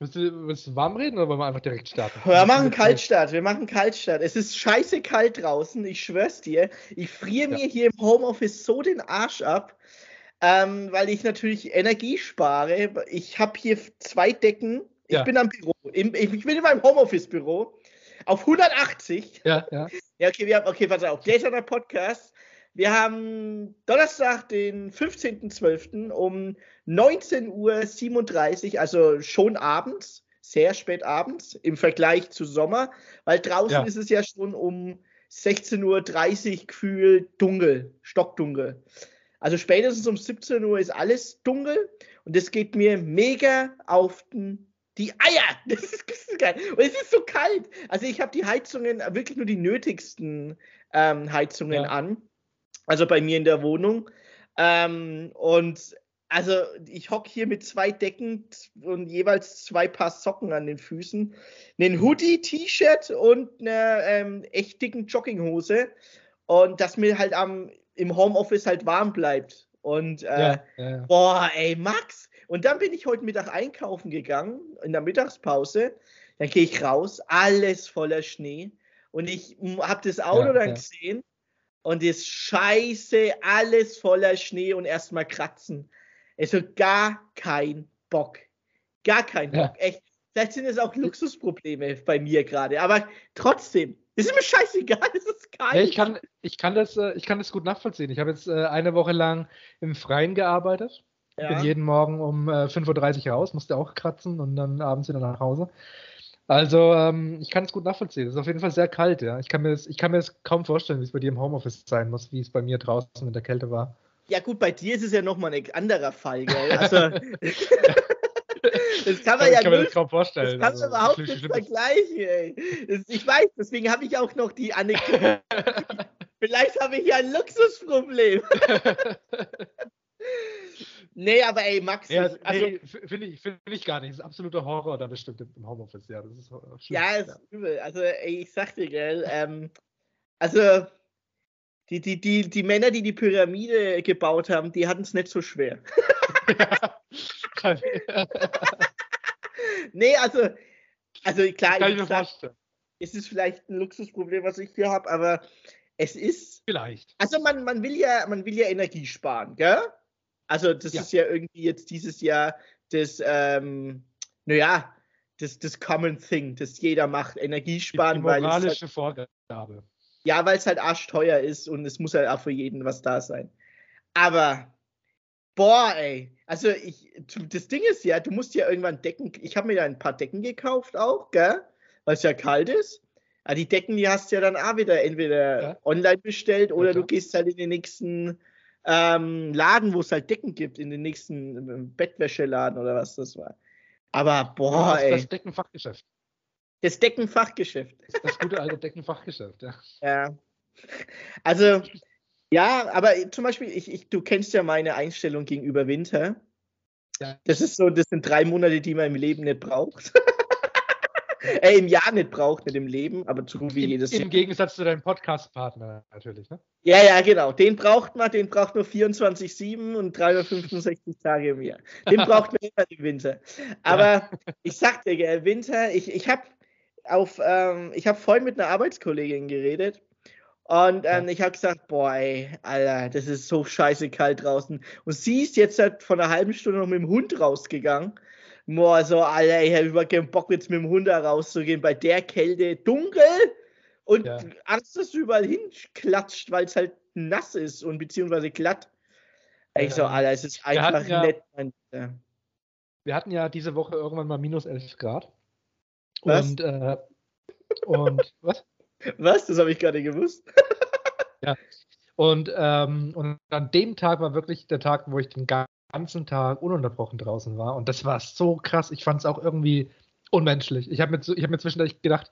Willst du, willst du warm reden oder wollen wir einfach direkt starten? Wir machen Kaltstart, wir machen Kaltstart. Es ist scheiße kalt draußen, ich schwör's dir. Ich friere ja. mir hier im Homeoffice so den Arsch ab, ähm, weil ich natürlich Energie spare. Ich habe hier zwei Decken. Ich ja. bin am Büro. Im, ich bin in meinem Homeoffice-Büro auf 180. Ja, ja. Ja, okay, wir haben, okay, pass auf. Gläserner Podcast. Wir haben Donnerstag, den 15.12. um 19.37 Uhr, also schon abends, sehr spät abends im Vergleich zu Sommer, weil draußen ja. ist es ja schon um 16.30 Uhr gefühlt dunkel, stockdunkel. Also spätestens um 17 Uhr ist alles dunkel und es geht mir mega auf den die Eier! Das ist, das ist geil. Und es ist so kalt. Also ich habe die Heizungen, wirklich nur die nötigsten ähm, Heizungen ja. an. Also bei mir in der Wohnung. Ähm, und also ich hocke hier mit zwei Decken und jeweils zwei Paar Socken an den Füßen, einen Hoodie, T-Shirt und eine ähm, echt dicken Jogginghose und dass mir halt am, im Homeoffice halt warm bleibt. Und äh, ja, ja, ja. boah, ey, Max, und dann bin ich heute Mittag einkaufen gegangen, in der Mittagspause. Dann gehe ich raus, alles voller Schnee. Und ich habe das Auto dann gesehen und ist scheiße, alles voller Schnee und erstmal kratzen. Also gar kein Bock. Gar kein Bock. Ja. Echt. Vielleicht sind es auch Luxusprobleme bei mir gerade, aber trotzdem, es ist mir scheißegal, es ist kalt. Ja, ich, kann, ich, kann das, äh, ich kann das gut nachvollziehen. Ich habe jetzt äh, eine Woche lang im Freien gearbeitet ja. Bin jeden Morgen um äh, 5.30 Uhr raus, musste auch kratzen und dann abends wieder nach Hause. Also, ähm, ich kann es gut nachvollziehen. Es ist auf jeden Fall sehr kalt, ja. Ich kann mir das, ich kann mir das kaum vorstellen, wie es bei dir im Homeoffice sein muss, wie es bei mir draußen in der Kälte war. Ja, gut, bei dir ist es ja nochmal ein anderer Fall, gell? Also. Das kann man ja kann nicht, kaum vorstellen. Das kann man also, überhaupt nicht vergleichen. Ey. Das, ich weiß, deswegen habe ich auch noch die Anekdote. Vielleicht habe ich ja ein Luxusproblem. Nee, aber ey, Max. Ja, also, nee, finde ich, find ich gar nicht. Das ist absoluter Horror da bestimmt im Homeoffice. Ja, das ist schlimm. Ja, ist ja. übel. Also, ey, ich sag dir, gell, ähm, also, die, die, die, die Männer, die die Pyramide gebaut haben, die hatten es nicht so schwer. nee, also, also klar, Kann ich, ich sag, es ist vielleicht ein Luxusproblem, was ich hier habe, aber es ist. Vielleicht. Also man, man will ja, man will ja Energie sparen, gell? Also das ja. ist ja irgendwie jetzt dieses Jahr das, ähm, naja, das, das Common Thing, das jeder macht, Energiesparen. Die, die moralische halt, Vorgabe. Ja, weil es halt arschteuer ist und es muss halt auch für jeden was da sein. Aber, boah, ey, also ich, das Ding ist ja, du musst ja irgendwann Decken, ich habe mir ja ein paar Decken gekauft auch, gell, weil es ja kalt ist. Aber die Decken, die hast du ja dann auch wieder entweder ja. online bestellt oder ja, du gehst halt in den nächsten ähm, Laden, wo es halt Decken gibt, in den nächsten Bettwäscheladen oder was das war. Aber boah, das, ey. Das Deckenfachgeschäft. Das Deckenfachgeschäft. Das, das gute alte Deckenfachgeschäft, ja. Ja. Also, ja, aber zum Beispiel, ich, ich, du kennst ja meine Einstellung gegenüber Winter. Ja. Das ist so, das sind drei Monate, die man im Leben nicht braucht. äh, im Jahr nicht braucht, nicht im Leben, aber so gut wie Im, jedes Im Jahr. Gegensatz zu deinem Podcast-Partner natürlich, ne? Ja, ja, genau. Den braucht man, den braucht nur 24-7 und 365 Tage im Jahr. Den braucht man immer im Winter. Aber ja. ich sag dir, gell, Winter, ich, ich habe auf, ähm, ich habe vorhin mit einer Arbeitskollegin geredet und ähm, ich habe gesagt, boah, ey, Alter, das ist so scheiße kalt draußen. Und sie ist jetzt halt von einer halben Stunde noch mit dem Hund rausgegangen Boah, so, Alter, ich habe überhaupt keinen Bock, jetzt mit dem Hund da rauszugehen. Bei der Kälte dunkel und ja. Dass du überall hinklatscht, weil es halt nass ist und beziehungsweise glatt. Ja. Ich so, Alter, es ist einfach ja, nett. Ja. Wir hatten ja diese Woche irgendwann mal minus 11 Grad. Was? Und, äh, und was? Was? Das habe ich gerade gewusst. ja. Und, ähm, und an dem Tag war wirklich der Tag, wo ich den ganzen Tag ununterbrochen draußen war. Und das war so krass. Ich fand es auch irgendwie unmenschlich. Ich habe mir, hab mir zwischendurch gedacht,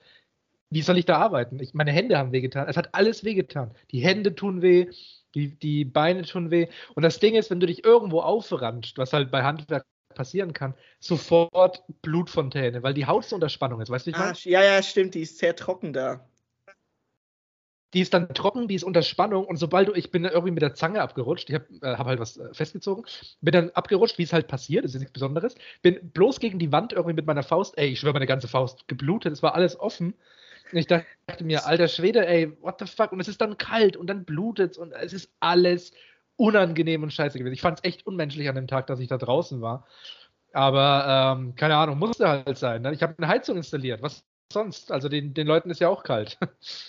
wie soll ich da arbeiten? Ich, meine Hände haben wehgetan. Es hat alles wehgetan. Die Hände tun weh, die, die Beine tun weh. Und das Ding ist, wenn du dich irgendwo aufranscht, was halt bei Handwerk passieren kann, sofort Blutfontäne, weil die Haut so unter Spannung ist. Weißt du, ich meine? Ja, ja, stimmt. Die ist sehr trocken da. Die ist dann trocken, die ist unter Spannung und sobald du, ich bin irgendwie mit der Zange abgerutscht, ich habe äh, hab halt was äh, festgezogen, bin dann abgerutscht, wie es halt passiert, das ist nichts Besonderes, bin bloß gegen die Wand irgendwie mit meiner Faust, ey, ich schwöre, meine ganze Faust geblutet, es war alles offen. Und ich dachte mir, alter Schwede, ey, what the fuck? Und es ist dann kalt und dann blutet es und es ist alles unangenehm und scheiße gewesen. Ich fand es echt unmenschlich an dem Tag, dass ich da draußen war. Aber ähm, keine Ahnung, musste halt sein. Ne? Ich habe eine Heizung installiert. Was sonst? Also den, den Leuten ist ja auch kalt.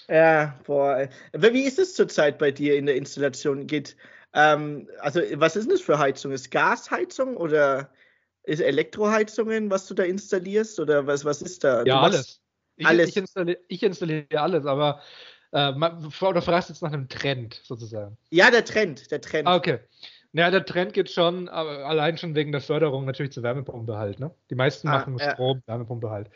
Ja, boah. Wie ist es zurzeit bei dir in der Installation? Geht, ähm, also was ist das für Heizung? Ist Gasheizung oder ist Elektroheizungen, was du da installierst? Oder was, was ist da? Ja, alles. Ich, alles. Ich, installiere, ich installiere alles, aber äh, oder fragst jetzt nach einem Trend sozusagen? Ja, der Trend, der Trend. Ah, okay. Naja, der Trend geht schon, allein schon wegen der Förderung natürlich zur Wärmepumpe halt. Ne? Die meisten ah, machen ja. Strom, Wärmepumpe halt.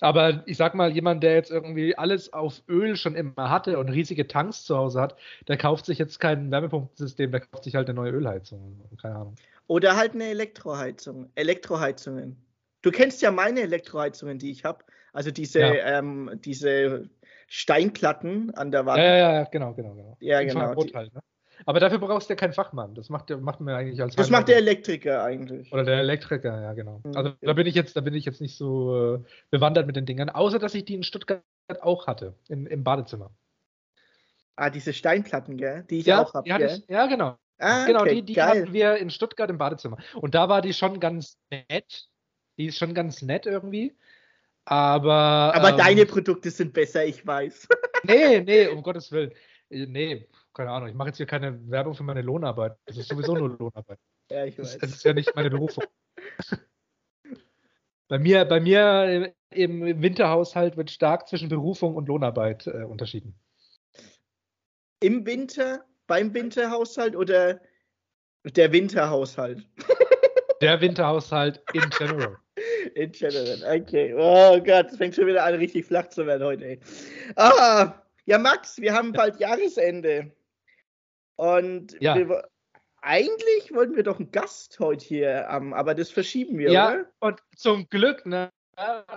Aber ich sag mal, jemand, der jetzt irgendwie alles auf Öl schon immer hatte und riesige Tanks zu Hause hat, der kauft sich jetzt kein Wärmepumpensystem, der kauft sich halt eine neue Ölheizung. Keine Ahnung. Oder halt eine Elektroheizung. Elektroheizungen. Du kennst ja meine Elektroheizungen, die ich habe. Also diese, ja. ähm, diese Steinplatten an der Wand. Ja, ja, ja, genau, genau, genau. Ja, genau. Halt, ne? Aber dafür brauchst du ja keinen Fachmann. Das macht, macht man eigentlich als Das macht der Elektriker eigentlich. Oder der Elektriker, ja, genau. Mhm. Also da bin ich jetzt, da bin ich jetzt nicht so äh, bewandert mit den Dingern, außer dass ich die in Stuttgart auch hatte, in, im Badezimmer. Ah, diese Steinplatten, gell? Die ich ja, auch habe. Ja, genau. Ah, genau, okay, die, die hatten wir in Stuttgart im Badezimmer. Und da war die schon ganz nett. Die ist schon ganz nett irgendwie. Aber. Aber ähm, deine Produkte sind besser, ich weiß. nee, nee, um Gottes Willen. Äh, nee, keine Ahnung. Ich mache jetzt hier keine Werbung für meine Lohnarbeit. Das ist sowieso nur Lohnarbeit. ja, ich weiß. Das, ist ja nicht meine Berufung. bei mir, bei mir im Winterhaushalt wird stark zwischen Berufung und Lohnarbeit äh, unterschieden. Im Winter, beim Winterhaushalt oder der Winterhaushalt? der Winterhaushalt in general. In general, okay. Oh Gott, es fängt schon wieder an, richtig flach zu werden heute. Ey. Ah, ja, Max, wir haben bald Jahresende. Und ja. wir, eigentlich wollten wir doch einen Gast heute hier haben, aber das verschieben wir, ja, oder? und zum Glück, ne?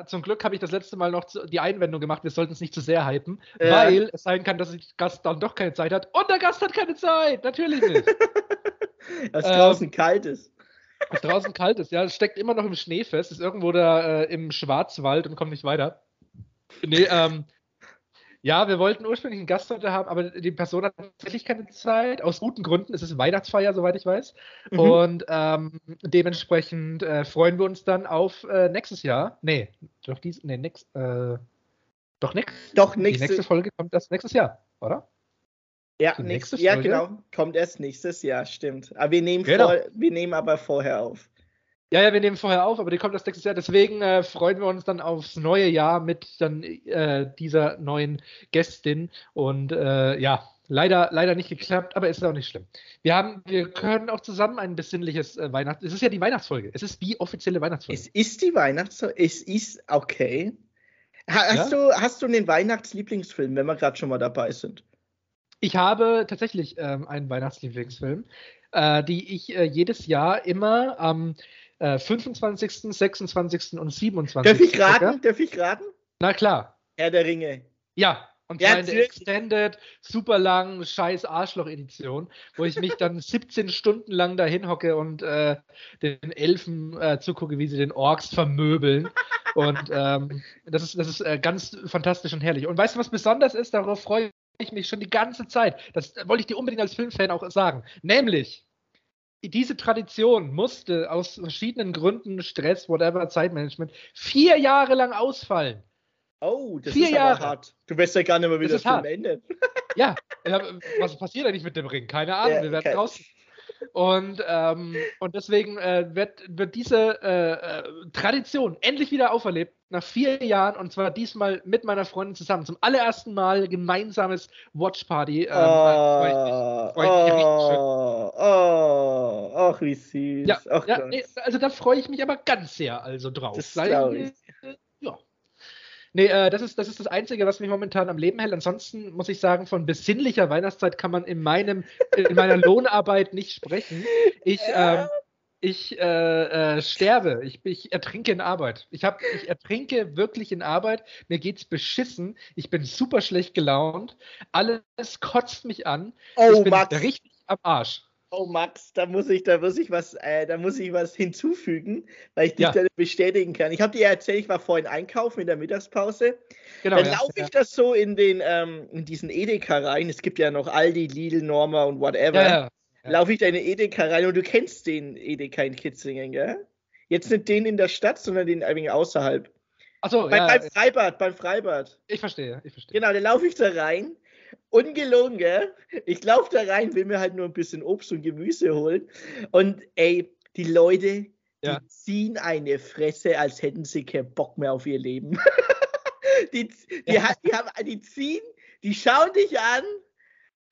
Zum Glück habe ich das letzte Mal noch die Einwendung gemacht, wir sollten es nicht zu sehr hypen, ja. weil es sein kann, dass der Gast dann doch keine Zeit hat. Und der Gast hat keine Zeit, natürlich nicht. Dass ähm, draußen kalt ist. Was draußen kalt ist, ja, es steckt immer noch im Schnee fest, ist irgendwo da äh, im Schwarzwald und kommt nicht weiter. Nee, ähm, ja, wir wollten ursprünglich einen Gast heute haben, aber die Person hat tatsächlich keine Zeit. Aus guten Gründen. Es ist Weihnachtsfeier, soweit ich weiß. Mhm. Und ähm, dementsprechend äh, freuen wir uns dann auf äh, nächstes Jahr. Nee, doch dies, nee, nix, äh, doch, nix, doch nächste, die nächste Folge kommt erst nächstes Jahr, oder? Ja, nächste ja genau. Kommt erst nächstes Jahr, stimmt. Aber wir nehmen, genau. vor, wir nehmen aber vorher auf. Ja, ja, wir nehmen vorher auf, aber die kommt erst nächstes Jahr. Deswegen äh, freuen wir uns dann aufs neue Jahr mit dann äh, dieser neuen Gästin. Und äh, ja, leider, leider nicht geklappt, aber ist auch nicht schlimm. Wir haben, wir können auch zusammen ein besinnliches äh, Weihnachts. Es ist ja die Weihnachtsfolge. Es ist die offizielle Weihnachtsfolge. Es ist die Weihnachtsfolge. Es ist okay. Hast, ja? du, hast du den Weihnachtslieblingsfilm, wenn wir gerade schon mal dabei sind? Ich habe tatsächlich ähm, einen Weihnachtslieblingsfilm, äh, die ich äh, jedes Jahr immer am äh, 25., 26. und 27. Darf ich raten? Darf ich raten? Na klar. Herr der Ringe. Ja, und zwar ja, in der Extended, super lang, scheiß Arschloch-Edition, wo ich mich dann 17 Stunden lang dahin hocke und äh, den Elfen äh, zugucke, wie sie den Orks vermöbeln. und ähm, das ist, das ist äh, ganz fantastisch und herrlich. Und weißt du, was besonders ist? Darauf freue ich mich schon die ganze Zeit. Das wollte ich dir unbedingt als Filmfan auch sagen. Nämlich, diese Tradition musste aus verschiedenen Gründen, Stress, whatever, Zeitmanagement, vier Jahre lang ausfallen. Oh, das vier ist Jahre. hart. Du weißt ja gar nicht mehr, wie das, das Film endet. Ja, was passiert eigentlich mit dem Ring? Keine Ahnung, ja, wir werden raus. Und, ähm, und deswegen äh, wird, wird diese äh, äh, Tradition endlich wieder auferlebt, nach vier Jahren, und zwar diesmal mit meiner Freundin zusammen. Zum allerersten Mal gemeinsames Watch Party. Ähm, oh, oh, oh, ach, wie süß. Ja, ja nee, also da freue ich mich aber ganz sehr also drauf. Das äh, ja, Nee, äh, das, ist, das ist das Einzige, was mich momentan am Leben hält. Ansonsten muss ich sagen, von besinnlicher Weihnachtszeit kann man in, meinem, in meiner Lohnarbeit nicht sprechen. Ich, ähm, ich äh, äh, sterbe. Ich, ich, ertrinke in Arbeit. Ich, hab, ich ertrinke wirklich in Arbeit. Mir geht's beschissen. Ich bin super schlecht gelaunt. Alles kotzt mich an. Oh, ich bin Max. richtig am Arsch. Oh Max, da muss ich, da muss ich was, äh, da muss ich was hinzufügen, weil ich dich Ja. da bestätigen kann. Ich habe dir erzählt, ich war vorhin einkaufen in der Mittagspause. Genau. dann ja, laufe ich ja. das so in den, ähm, in diesen Edeka rein. Es gibt ja noch Aldi, Lidl, Norma und whatever. Laufe ich da in den Edeka rein und du kennst den Edeka in Kitzingen, gell? Jetzt nicht den in der Stadt, sondern den ein wenig außerhalb. Achso, Bei, ja, beim Freibad, beim Freibad. ich verstehe, ich verstehe. Genau, dann laufe ich da rein. Ungelogen, gell? Ich laufe da rein, will mir halt nur ein bisschen Obst und Gemüse holen. Und ey, die Leute, die Ja. ziehen eine Fresse, als hätten sie keinen Bock mehr auf ihr Leben. die, die, Ja. die, haben, die ziehen, die schauen dich an,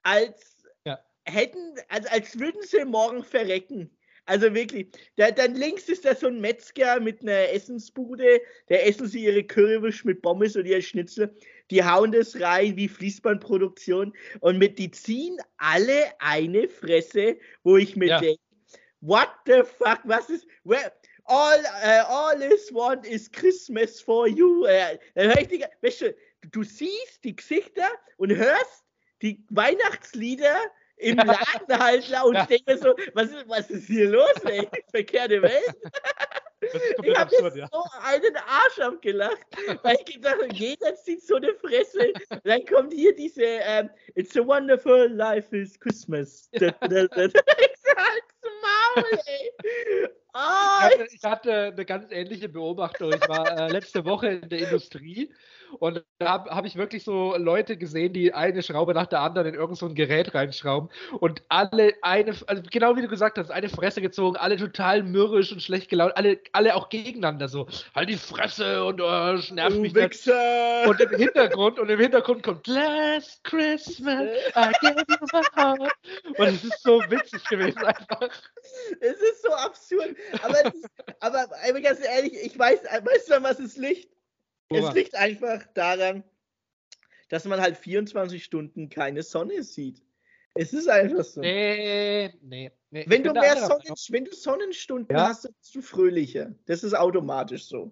als Ja. hätten, als, als würden sie morgen verrecken. Also wirklich, da, dann links ist da so ein Metzger mit einer Essensbude, da essen sie ihre Currywurst mit Pommes und ihr Schnitzel, die hauen das rein wie Fließbandproduktion und mit die ziehen alle eine Fresse, wo ich mir Ja. denke, what the fuck, was ist, where, all, äh, all is want is Christmas for you. Äh, dann hör ich die, weißt du, du siehst die Gesichter und hörst die Weihnachtslieder im Ja. Ladenhalter und Ja. denke so, was ist, was ist hier los, ey? Verkehrte Welt. Das ist Ich habe jetzt ja. so einen Arsch abgelacht, weil ich gedacht habe, jeder zieht so eine Fresse. Dann kommt hier diese ähm, It's a wonderful life is Christmas. Ich halt's Maul, ey. Ich Oh, hatte, ich hatte eine ganz ähnliche Beobachtung. Ich war äh, letzte Woche in der Industrie und da habe hab ich wirklich so Leute gesehen, die eine Schraube nach der anderen in irgend so Gerät reinschrauben und alle eine, also genau wie du gesagt hast, eine Fresse gezogen, alle total mürrisch und schlecht gelaunt, alle, alle auch gegeneinander so, halt die Fresse und oh, du mich nicht. Wichser. Und im Hintergrund, und im Hintergrund kommt Last Christmas, I gave you my heart. Und es ist so witzig gewesen einfach. Es ist so absurd. Aber, es ist, aber, aber ganz ehrlich, ich weiß, weißt du, was es liegt? Es liegt einfach daran, dass man halt 24 Stunden keine Sonne sieht. Es ist einfach so. Nee, nee, nee. Wenn Ich du mehr Sonnen, wenn du Sonnenstunden Ja. hast, bist du fröhlicher. Das ist automatisch so.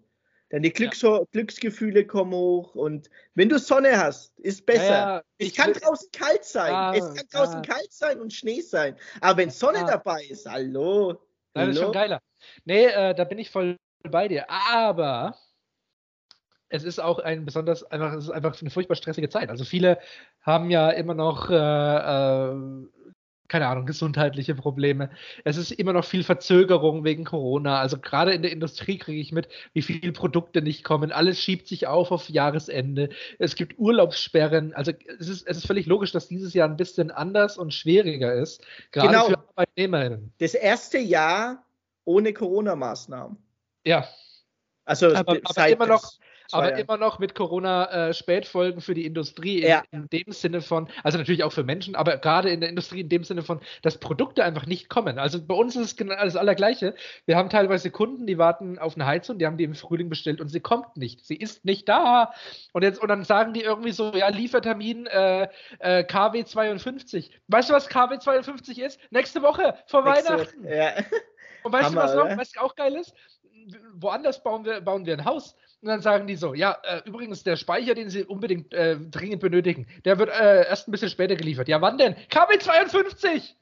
Deine Glücks Glücksgefühle kommen hoch und wenn du Sonne hast, ist besser. Ja, ja, es ich kann draußen kalt sein. Ah, es kann draußen ja. kalt sein und Schnee sein. Aber wenn Sonne Ah. dabei ist, hallo. Nein, das ist schon hallo? geiler. Nee, äh, da bin ich voll bei dir. Aber es ist auch ein besonders, einfach, es ist einfach eine furchtbar stressige Zeit. Also viele haben ja immer noch, äh, äh, keine Ahnung, gesundheitliche Probleme. Es ist immer noch viel Verzögerung wegen Corona. Also gerade in der Industrie kriege ich mit, wie viele Produkte nicht kommen. Alles schiebt sich auf auf Jahresende. Es gibt Urlaubssperren. Also es ist, es ist völlig logisch, dass dieses Jahr ein bisschen anders und schwieriger ist. Gerade Genau. für Arbeitnehmerinnen. Das erste Jahr ohne Corona-Maßnahmen. Ja, Also Aber- aber immer noch- aber Jahren. immer noch mit Corona-Spätfolgen für die Industrie in, Ja. in dem Sinne von, also natürlich auch für Menschen, aber gerade in der Industrie in dem Sinne von, dass Produkte einfach nicht kommen. Also bei uns ist es genau das Allergleiche. Wir haben teilweise Kunden, die warten auf eine Heizung, die haben die im Frühling bestellt und sie kommt nicht. Sie ist nicht da. Und jetzt und dann sagen die irgendwie so, ja, Liefertermin äh, äh, KW 52. Weißt du, was KW 52 ist? Nächste Woche vor Nächste- Weihnachten. Ja. Und weißt Hammer, du, was noch, was auch geil ist? Woanders bauen wir, bauen wir ein Haus und dann sagen die so, ja, äh, übrigens, der Speicher, den sie unbedingt äh, dringend benötigen, der wird äh, erst ein bisschen später geliefert. Ja, wann denn? KW 52!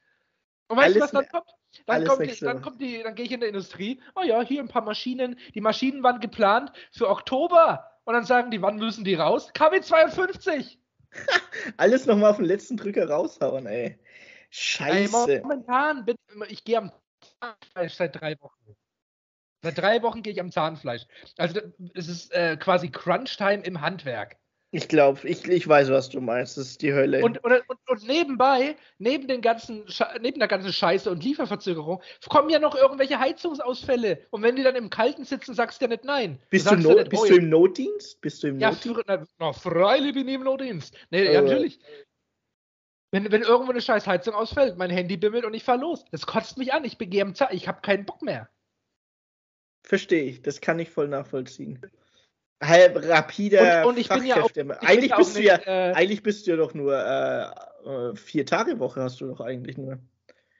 Und weißt du, was dann kommt? Dann kommt, die, dann kommt die, dann gehe ich in der Industrie, oh ja, hier ein paar Maschinen, die Maschinen waren geplant für Oktober. Und dann sagen die, wann müssen die raus? KW 52! Alles nochmal auf den letzten Drücker raushauen, ey. Ey, Scheiße. momentan bin ich gehe am Zahnfleisch seit drei Wochen. Seit drei Wochen gehe ich am Zahnfleisch. Also es ist äh, quasi Crunch-Time im Handwerk. Ich glaube, ich, ich weiß, was du meinst. Das ist die Hölle. Und, und, und, und nebenbei, neben, den ganzen, Sche- neben der ganzen Scheiße und Lieferverzögerung, kommen ja noch irgendwelche Heizungsausfälle. Und wenn die dann im Kalten sitzen, sagst du ja nicht nein. bist du, no nicht, bist oh, du im Notdienst? Bist du im Ja, Notdienst? für, na, na, freilich bin ich im Notdienst. Nee, ja, natürlich. Wenn, wenn irgendwo eine scheiß Heizung ausfällt, mein Handy bimmelt und ich fahr los. Das kotzt mich an. Ich begehe am Zahn. Ich habe keinen Bock mehr. Verstehe ich. Das kann ich voll nachvollziehen. Halb rapider Und- und ich bin ja auch- bin eigentlich auch bist du nicht, ja, äh, eigentlich bist du ja doch nur äh, äh, vier Tage Woche hast du doch eigentlich nur.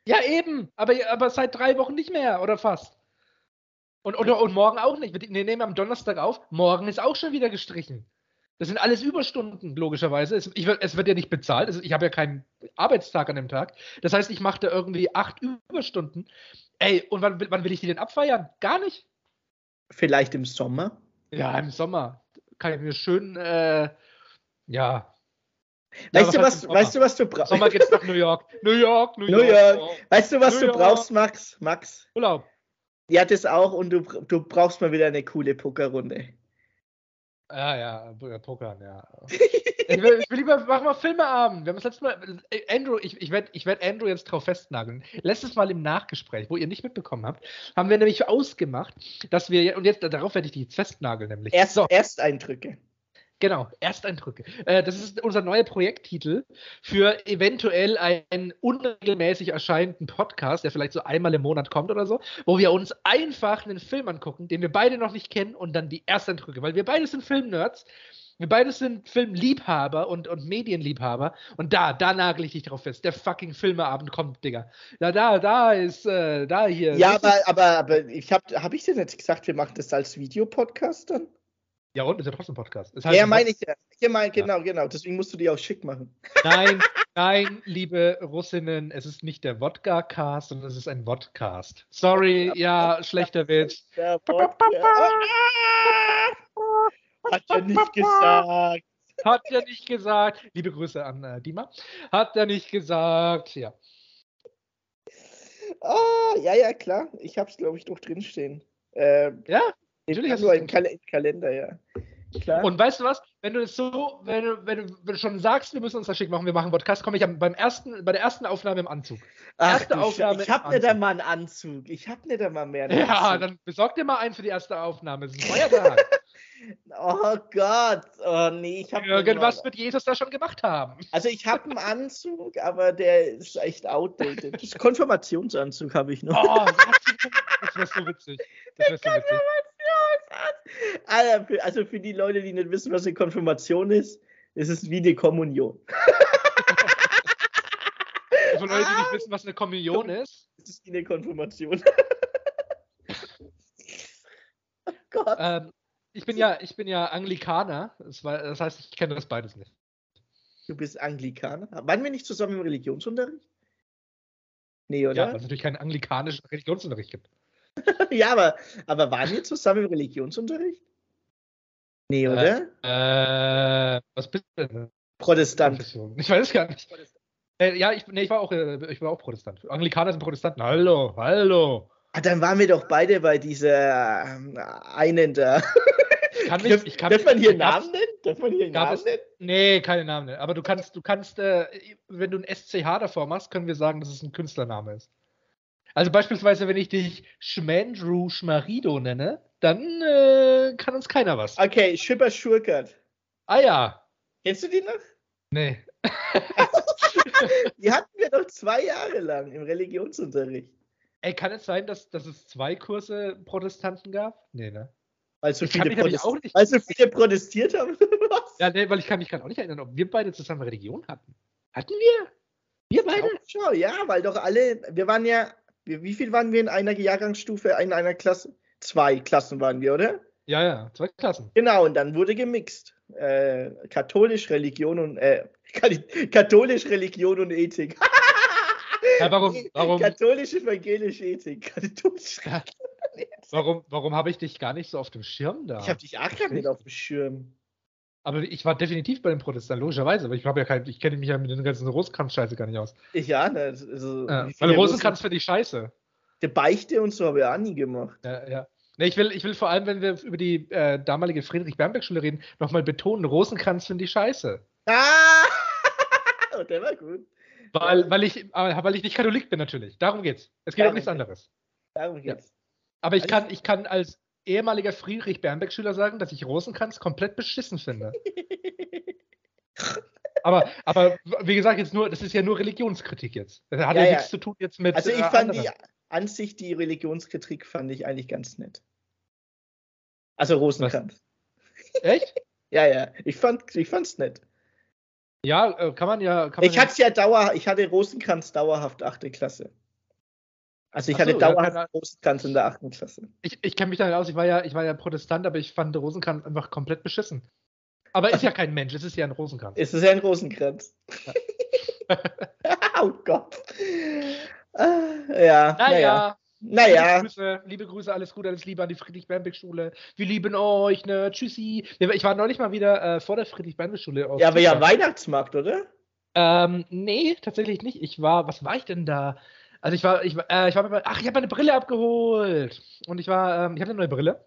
Ja, eben, aber, aber seit drei Wochen nicht mehr oder fast. Und, und, und morgen auch nicht. Wir nehmen am Donnerstag auf, morgen ist auch schon wieder gestrichen. Das sind alles Überstunden, logischerweise. Es, ich, es wird ja nicht bezahlt. Es, ich habe ja keinen Arbeitstag an dem Tag. Das heißt, ich mache da irgendwie acht Überstunden. Ey, und wann, wann will ich die denn abfeiern? Gar nicht. Vielleicht im Sommer? Ja, im Sommer. Kann ich mir schön, äh, ja. Weißt, ja, du, was, weißt du, was du brauchst? Sommer geht's nach New York. New York, New York. New York. Weißt du, was New du York. brauchst, Max? Max? Urlaub. Ja, das auch. Und du, du brauchst mal wieder eine coole Pokerrunde. Ja, ja, Pokern, ja. ich, will, ich will lieber, machen wir Filmeabend. Wir haben das letzte Mal, äh, Andrew, ich, ich werde ich werd Andrew jetzt drauf festnageln. Letztes Mal im Nachgespräch, wo ihr nicht mitbekommen habt, haben wir nämlich ausgemacht, dass wir, und jetzt darauf werde ich dich jetzt festnageln, nämlich. Erst, so. Ersteindrücke. Genau, Ersteindrücke. Äh, das ist unser neuer Projekttitel für eventuell einen unregelmäßig erscheinenden Podcast, der vielleicht so einmal im Monat kommt oder so, wo wir uns einfach einen Film angucken, den wir beide noch nicht kennen und dann die Ersteindrücke, weil wir beide sind Filmnerds. Wir beide sind Filmliebhaber und, und Medienliebhaber. Und da, da nagel ich dich drauf fest. Der fucking Filmeabend kommt, Digga. Da, da, da ist, äh, da hier. Ja, aber, aber, aber ich hab, hab ich dir nicht gesagt, wir machen das als Videopodcast dann? Ja, und ist ja trotzdem Podcast. Ist halt ja, meine ich ja. Ich meine, genau, ja. genau. Deswegen musst du die auch schick machen. Nein, nein, liebe Russinnen, es ist nicht der Wodka-Cast, sondern es ist ein Vodcast. Sorry, ja, schlechter Witz. Hat ja nicht gesagt. Hat ja nicht gesagt. Liebe Grüße an äh, Dima. Hat er nicht gesagt, ja. Ah, ja, ja, klar. Ich hab's, glaube ich, noch drinstehen. Ähm, ja? Natürlich hast du einen Kal Kalender, ja. Klar. Und weißt du was? Wenn du es so, wenn du, wenn, du, wenn du schon sagst, wir müssen uns das schick machen, wir machen Podcast, komme ich beim ersten, bei der ersten Aufnahme im Anzug. Ach, erste Aufnahme ich habe nicht einmal einen Anzug. Ich habe nicht einmal mehr einen Ja, Anzug. dann besorg dir mal einen für die erste Aufnahme. Es ist ein Feiertag. oh Gott. Oh nee, ich habe. Irgendwas wird Jesus da schon gemacht haben. Also ich habe einen Anzug, aber der ist echt outdated. Das Konfirmationsanzug habe ich noch. Oh, das wäre so witzig. Das wäre so witzig. Also für die Leute, die nicht wissen, was eine Konfirmation ist, ist es wie eine Kommunion. Für Leute, die nicht wissen, was eine Kommunion ist. Es ist wie eine Konfirmation. oh Gott. Ähm, ich bin ja, ich bin ja Anglikaner. Das heißt, ich kenne das beides nicht. Du bist Anglikaner? Waren wir nicht zusammen im Religionsunterricht? Nee, oder? Ja, weil es natürlich keinen anglikanischen Religionsunterricht gibt. ja, aber, aber waren wir zusammen im Religionsunterricht? Nee, oder? Äh, äh was bist du denn? Protestant. Ich weiß es gar nicht. Äh, ja, ich, nee, ich, war auch, äh, ich war auch Protestant. Anglikaner sind Protestanten. Hallo, hallo. Ah, dann waren wir doch beide bei dieser ähm, einen da. Ich kann nicht, ich kann Darf man hier Namen nennen? Darf man hier Namen es, nennen? Nee, keine Namen nennen. Aber du kannst, du kannst, äh, wenn du ein SCH davor machst, können wir sagen, dass es ein Künstlername ist. Also beispielsweise, wenn ich dich Schmandrew Schmarido nenne, dann äh, kann uns keiner was. Okay, Schipper Schurkert. Ah ja. Kennst du die noch? Nee. die hatten wir doch zwei Jahre lang im Religionsunterricht. Ey, kann es sein, dass, dass es zwei Kurse Protestanten gab? Nee, ne? Weil so, viele, Protest weil so viele protestiert haben. Was? Ja, nee, weil ich kann mich gerade auch nicht erinnern, ob wir beide zusammen Religion hatten. Hatten wir? Wir beide? Schon, ja, weil doch alle, wir waren ja wie viel waren wir in einer Jahrgangsstufe, in einer Klasse? Zwei Klassen waren wir, oder? Ja, ja, zwei Klassen. Genau, und dann wurde gemixt. Äh, katholisch, Religion und äh, katholisch, Religion und Ethik. ja, warum, warum? Katholisch, evangelische Ethik. Katholisch. Warum warum habe ich dich gar nicht so auf dem Schirm da? Ich habe dich auch gar nicht auf dem Schirm. Aber ich war definitiv bei den Protestanten, logischerweise, aber ich habe ja kein, ich kenne mich ja mit den ganzen Rosenkranz-Scheiße gar nicht aus. Ich ja, ne? Also, ja, weil Rosenkranz finde ich scheiße. Der Beichte und so habe ich auch nie gemacht. Ja, ja. Ne, ich will, ich will vor allem, wenn wir über die äh, damalige Friedrich-Bernberg-Schule reden, nochmal betonen, Rosenkranz finde ich scheiße. Ah! oh, der war gut. Weil, weil, ich, weil ich nicht Katholik bin, natürlich. Darum geht's. Es geht Darum um nichts anderes. Darum geht's. Ja. Aber ich kann, ich kann als ehemaliger Friedrich-Bernbeck-Schüler sagen, dass ich Rosenkranz komplett beschissen finde. aber, aber wie gesagt, jetzt nur, das ist ja nur Religionskritik jetzt. Das hat ja, ja nichts zu tun jetzt mit. Also ich äh, fand anderen. die an sich die Religionskritik fand ich eigentlich ganz nett. Also Rosenkranz. Was? Echt? ja, ja. Ich fand, ich fand's nett. Ja, äh, kann man ja. Kann man ich ja hatte ja dauer, ich hatte Rosenkranz dauerhaft achte Klasse. Also ich so, hatte ja, dauerhaft keine- Rosenkranz in der achten Klasse. Ich, ich kenne mich da nicht aus, ich war, ja, ich war ja Protestant, aber ich fand Rosenkranz einfach komplett beschissen. Aber ist ja kein Mensch, es ist ja ein Rosenkranz. Ist es ja ein Rosenkranz? oh Gott. Ah, ja, naja. Naja, Naja. Liebe Grüße, liebe Grüße, alles Gute, alles Liebe an die Friedrich-Bernbeck-Schule. Wir lieben euch, ne? Tschüssi. Ich war neulich mal wieder äh, vor der Friedrich-Bernbeck-Schule. Ja, aber ja. Weihnachtsmarkt, oder? Ähm, nee, tatsächlich nicht. Ich war, was war ich denn da? Also ich war, ich, war- äh, ich war, mit, ach, ich habe meine Brille abgeholt. Und ich war, ähm, ich habe eine neue Brille.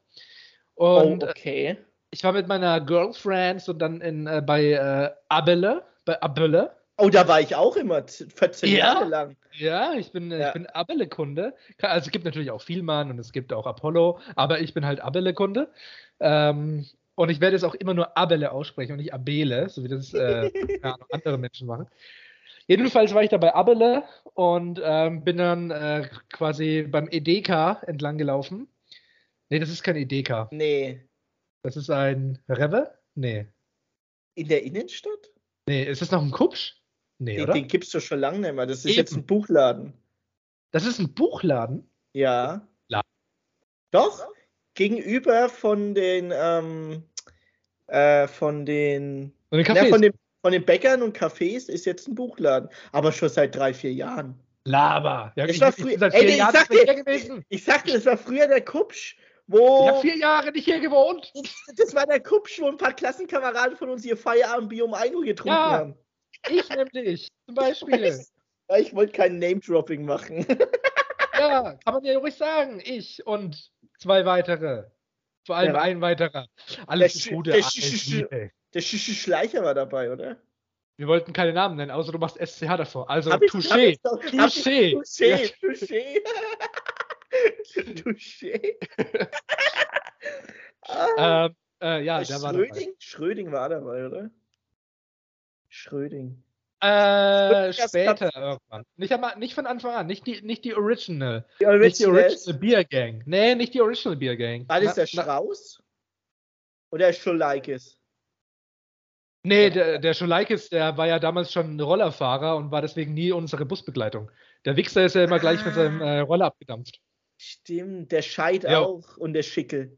Und oh, äh, okay. ich war mit meiner Girlfriend und dann in, äh, bei äh, Abele, bei Abele. Oh, da war ich auch immer, z- 14 Ja? Jahre lang. Ja, ich bin, äh, Ja. ich bin Abele-Kunde. Ka- Also es gibt natürlich auch Vielmann und es gibt auch Apollo, aber ich bin halt Abele-Kunde. Ähm, und ich werde es auch immer nur Abele aussprechen und nicht Abele, so wie das äh, andere Menschen machen. Jedenfalls war ich da bei Abele und ähm, bin dann äh, quasi beim Edeka entlang gelaufen. Nee, das ist kein Edeka. Nee. Das ist ein Rewe? Nee. In der Innenstadt? Nee, ist das noch ein Kupsch? Nee, Den, oder? den gibt's doch schon lange nicht mehr. Das ist Eben. jetzt ein Buchladen. Das ist ein Buchladen? Ja. La- Doch. Gegenüber von den, ähm, äh, von den, Und ein ja, Café. von, den, von den Bäckern und Cafés ist jetzt ein Buchladen. Aber schon seit drei, vier Jahren. Laber. Ja, ich, war ich früher- seit Ey, ich Jahren sag nicht dir- mehr hier gewesen. Ich sagte, das war früher der Kupsch, wo. Ich habe vier Jahre nicht hier gewohnt. Das war der Kupsch, wo ein paar Klassenkameraden von uns ihr Feierabendbier um 1 Uhr getrunken Ja. haben. Ich nämlich, zum Beispiel. Ja, ich wollte kein Name-Dropping machen. Ja, kann man ja ruhig sagen. Ich und zwei weitere. Vor allem Ja. ein weiterer. Alles Der Gute. der. Der Schischi Schleicher war dabei, oder? Wir wollten keine Namen nennen, außer du machst SCH davor. Also Touché. Touché. Touché, Touché. Touché. ah, Ähm, äh, ja, der war dabei. Schröding? Schröding war dabei, oder? Schröding. Äh, später irgendwann. Nicht, am- nicht von Anfang an, nicht die, nicht die Original. Die Nicht die. Original Beer Gang. Nee, nicht die Original Beer Gang. War das Na- der Strauß? Oder Schulaikis? Nee, der, der Schulaikis, der war ja damals schon Rollerfahrer und war deswegen nie unsere Busbegleitung. Der Wichser ist ja immer gleich mit seinem Ah. äh, Roller abgedampft. Stimmt, der Scheid Ja. auch und der Schickel.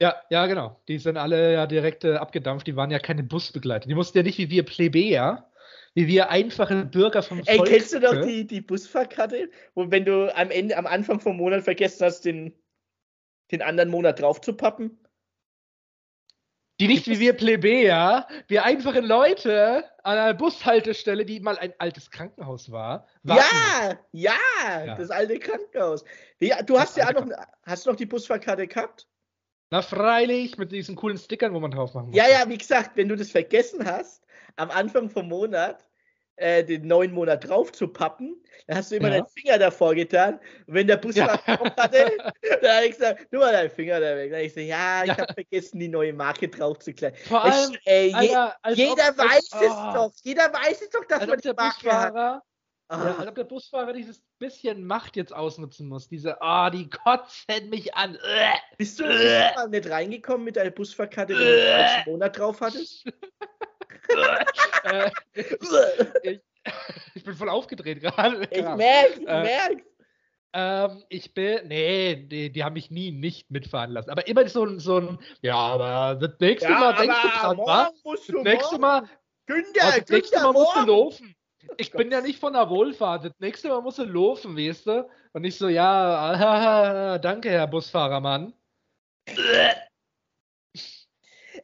Ja, ja, genau. Die sind alle ja direkt äh, abgedampft. Die waren ja keine Busbegleiter. Die mussten ja nicht wie wir Plebejer, wie wir einfache Bürger vom Ey, Volk. kennst du noch ne? die, die Busfahrkarte, wo wenn du am Ende, am Anfang vom Monat vergessen hast, den, den anderen Monat draufzupappen? Die nicht wie wir Plebejer, wir einfachen Leute an einer Bushaltestelle, die mal ein altes Krankenhaus war. Ja, ja, Ja. das alte Krankenhaus. Ja, du hast Das ja auch alte noch, hast du noch die Busfahrkarte gehabt? Na freilich, mit diesen coolen Stickern, wo man drauf machen muss. Ja, ja, wie gesagt, wenn du das vergessen hast, am Anfang vom Monat äh, den neuen Monat draufzupappen, dann hast du immer Ja. deinen Finger davor getan. Und wenn der Busfahrer Ja. drauf hatte, dann habe ich gesagt, tu mal deinen Finger da weg. Dann habe ich gesagt, ja, ich Ja. habe vergessen, die neue Marke draufzukleiden. Vor allem, Ey, je, Alter, als jeder ob, als- weiß es oh, doch. Jeder weiß es doch, dass Als man die der Marke hat. Busfahrer Ah. Ja, als ob der Busfahrer dieses bisschen Macht jetzt ausnutzen muss. Diese, ah, die kotzen mich an. Bist du, du mal nicht reingekommen mit deiner Busfahrkarte, wenn du falschen Monat drauf hattest? äh, ich, ich bin voll aufgedreht gerade. Ich Ja. merke, ich Äh, merke. Ähm, ich bin, nee, die, die haben mich nie nicht mitfahren lassen. Aber immer so ein, so ein, ja, aber das nächste Mal denkst du dran, wa? Das nächste Mal, Günther, oh, das nächste Mal musst du laufen. Ich bin ja nicht von der Wohlfahrt. Das nächste Mal musst du laufen, weißt du? Und ich so, ja, danke, Herr Busfahrermann.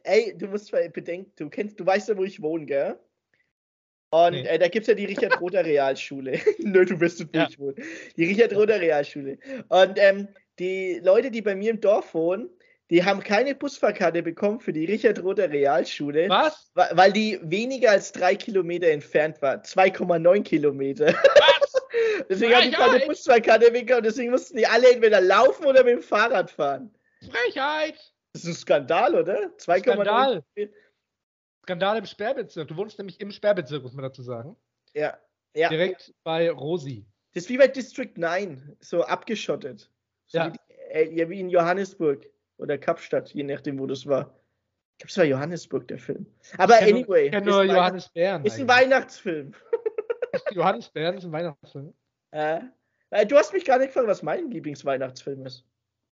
Ey, du musst bedenken, du kennst, du weißt ja, wo ich wohne, gell? Und Nee. äh, da gibt es ja die Richard-Roder Realschule. Nö, du wirst nicht, wo Ja. ich wohne. Die Richard-Roder Realschule. Und ähm, die Leute, die bei mir im Dorf wohnen, die haben keine Busfahrkarte bekommen für die Richard-Roder Realschule, Was? wa- weil die weniger als drei Kilometer entfernt war. 2,9 Kilometer. Was? deswegen haben die keine! Busfahrkarte bekommen. Deswegen mussten die alle entweder laufen oder mit dem Fahrrad fahren. Frechheit! Das ist ein Skandal, oder? 2,9 Skandal. Skandal im Sperrbezirk. Du wohnst nämlich im Sperrbezirk, muss man dazu sagen. Ja. ja. Direkt bei Rosi. Das ist wie bei District 9, so abgeschottet. So Ja. Wie, äh, wie in Johannesburg oder Kapstadt, je nachdem, wo das war. Ich glaube, es war Johannesburg, der Film. Aber Ich anyway, Ich ist, nur ein Johannes. Weihnachts- ist ein eigentlich. Weihnachtsfilm. Johannes Bären ist ein Weihnachtsfilm. Äh, du hast mich gar nicht gefragt, was mein Lieblingsweihnachtsfilm ist.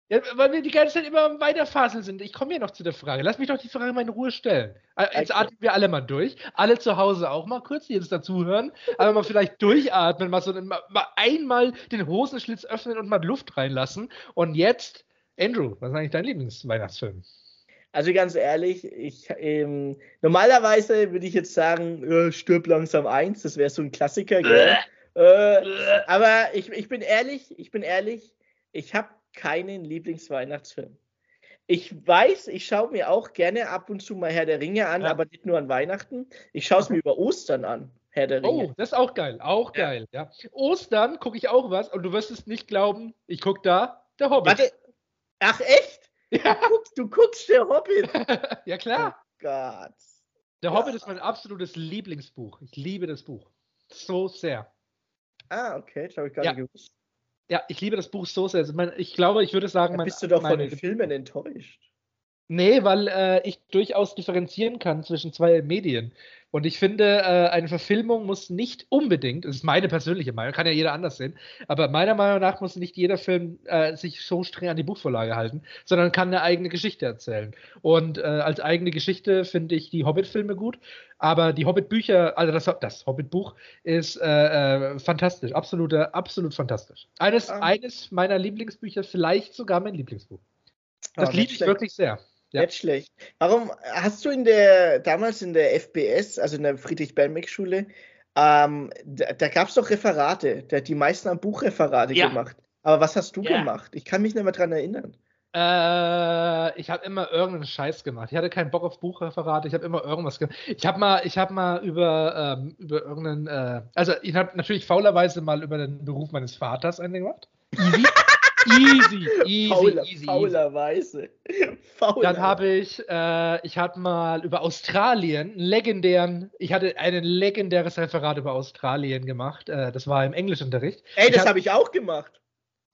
Ja, weil wir die ganze Zeit immer am Weiterfaseln sind. Ich komme hier noch zu der Frage. Lass mich doch die Frage mal in Ruhe stellen. Äh, jetzt atmen wir alle mal durch. Alle zu Hause auch mal kurz, die jetzt dazuhören. Aber mal vielleicht durchatmen, mal so mal, mal einmal den Hosenschlitz öffnen und mal Luft reinlassen. Und jetzt, Andrew, was ist eigentlich dein Lieblingsweihnachtsfilm? Also ganz ehrlich, ich ähm, normalerweise würde ich jetzt sagen, äh, stirb langsam eins, das wäre so ein Klassiker, gell? äh, aber ich, ich bin ehrlich, ich bin ehrlich, ich habe keinen Lieblingsweihnachtsfilm. Ich weiß, ich schaue mir auch gerne ab und zu mal Herr der Ringe an, ja. aber nicht nur an Weihnachten. Ich schaue es mir über Ostern an, Herr der Ringe. Oh, das ist auch geil, auch ja. geil, ja. Ostern gucke ich auch was und du wirst es nicht glauben, ich gucke da, der Hobbit. Warte, ach echt? Ja. Du, guckst, du guckst der Hobbit? ja klar. Oh Gott. Der Hobbit ist mein absolutes Lieblingsbuch. Ich liebe das Buch. So sehr. Ah, okay, das habe ich gar ja. nicht gewusst. Ja, ich liebe das Buch so sehr. Also ich glaube, ich würde sagen, da bist du doch von den Filmen enttäuscht. Nee, weil äh, ich durchaus differenzieren kann zwischen zwei Medien. Und ich finde, äh, eine Verfilmung muss nicht unbedingt, das ist meine persönliche Meinung, kann ja jeder anders sehen, aber meiner Meinung nach muss nicht jeder Film äh, sich so streng an die Buchvorlage halten, sondern kann eine eigene Geschichte erzählen. Und äh, als eigene Geschichte finde ich die Hobbit-Filme gut, aber die Hobbit-Bücher, also das, das Hobbit-Buch ist äh, äh, fantastisch, absolut, absolut fantastisch. Eines, ah. eines meiner Lieblingsbücher, vielleicht sogar mein Lieblingsbuch. Das oh, liebe ich wirklich sehr. Ja. Nicht schlecht. Warum hast du in der, damals in der FBS, also in der Friedrich-Bernbeck-Schule, ähm, da, da gab es doch Referate. Da, die meisten haben Buchreferate ja. gemacht. Aber was hast du ja. gemacht? Ich kann mich nicht mehr dran erinnern. Äh, ich habe immer irgendeinen Scheiß gemacht. Ich hatte keinen Bock auf Buchreferate. Ich habe immer irgendwas gemacht. Ich habe mal, ich habe mal über, ähm, über irgendeinen, äh, also ich habe natürlich faulerweise mal über den Beruf meines Vaters einen gemacht. Easy. Easy, easy, Fauler, easy. Faulerweise. Fauler. Dann habe ich, äh, ich hatte mal über Australien einen legendären, ich hatte ein legendäres Referat über Australien gemacht. Äh, das war im Englischunterricht. Ey, das habe ich auch gemacht.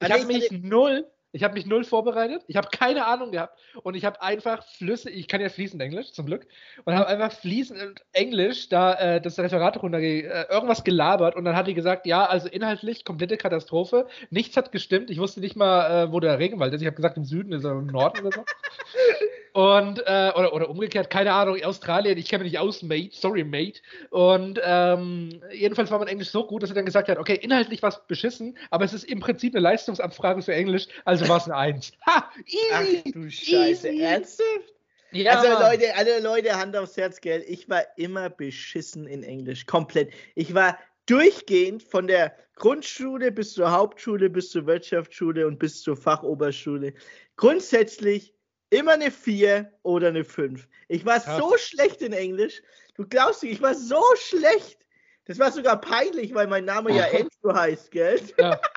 Ich habe mich null ich habe mich null vorbereitet. Ich habe keine Ahnung gehabt. Und ich habe einfach Flüsse, ich kann ja fließend Englisch, zum Glück. Und habe einfach fließend Englisch da äh, das Referat runter, äh, irgendwas gelabert. Und dann hat die gesagt, ja, also inhaltlich komplette Katastrophe. Nichts hat gestimmt. Ich wusste nicht mal, äh, wo der Regenwald ist. Ich habe gesagt, im Süden ist er im Norden oder so. Und, äh, oder, oder umgekehrt, keine Ahnung, Australien, ich kenne mich nicht aus, Mate, sorry, Mate. Und ähm, jedenfalls war mein Englisch so gut, dass er dann gesagt hat, okay, inhaltlich war es beschissen, aber es ist im Prinzip eine Leistungsabfrage für Englisch, also war es eine Eins. Ha, easy! Ach du Scheiße, easy. ernsthaft? Ja, also Leute, alle Leute, Hand aufs Herz, gell, ich war immer beschissen in Englisch, komplett. Ich war durchgehend von der Grundschule bis zur Hauptschule, bis zur Wirtschaftsschule und bis zur Fachoberschule. Grundsätzlich Immer eine 4 oder eine 5. Ich war Krass. so schlecht in Englisch. Du glaubst nicht, ich war so schlecht. Das war sogar peinlich, weil mein Name ja Andrew heißt, gell? Ja.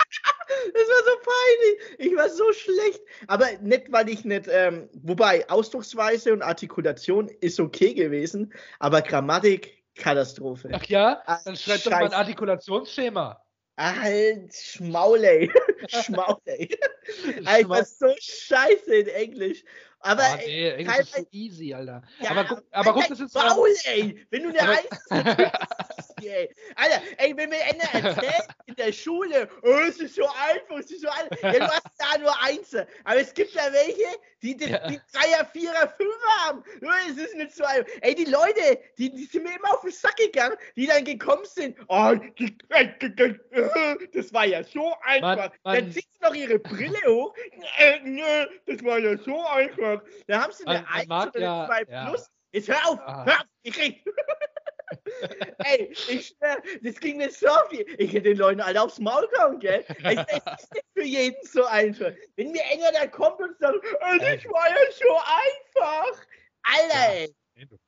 Das war so peinlich. Ich war so schlecht. Aber nicht, weil ich nicht, ähm, wobei Ausdrucksweise und Artikulation ist okay gewesen, aber Grammatik, Katastrophe. Ach ja? Ah, Dann schreib doch mal ein Artikulationsschema. Halt, Schmauley. Schmauley. Einfach so scheiße in Englisch. Aber oh, nee, ey, ist so easy, Alter. Ja, aber guck, aber guck das ist Maul, ey. Wenn du eine Eins ey. Alter, ey, wenn mir einer erzählt in der Schule, oh, es ist so einfach, es ist so einfach. Ja, du hast da nur Eins. Aber es gibt ja welche, die, die, ja. die Dreier, Vierer, Fünfer haben. Es ist nicht so einfach. Ey, die Leute, die, die sind mir immer auf den Sack gegangen, die dann gekommen sind. Oh, das war ja so einfach. Mann, Mann. Dann zieht sie noch ihre Brille hoch. Das war ja so einfach. Da haben sie eine man, 1 oder ja, 2 plus. Jetzt hör auf, ah. hör auf, ich krieg. Ey, ich schwör, das ging mir so viel. Ich hätte den Leuten alle aufs Maul kauen, gell? Es, es ist nicht für jeden so einfach. Wenn mir einer da kommt und sagt, das war ja so einfach. Alter, ey.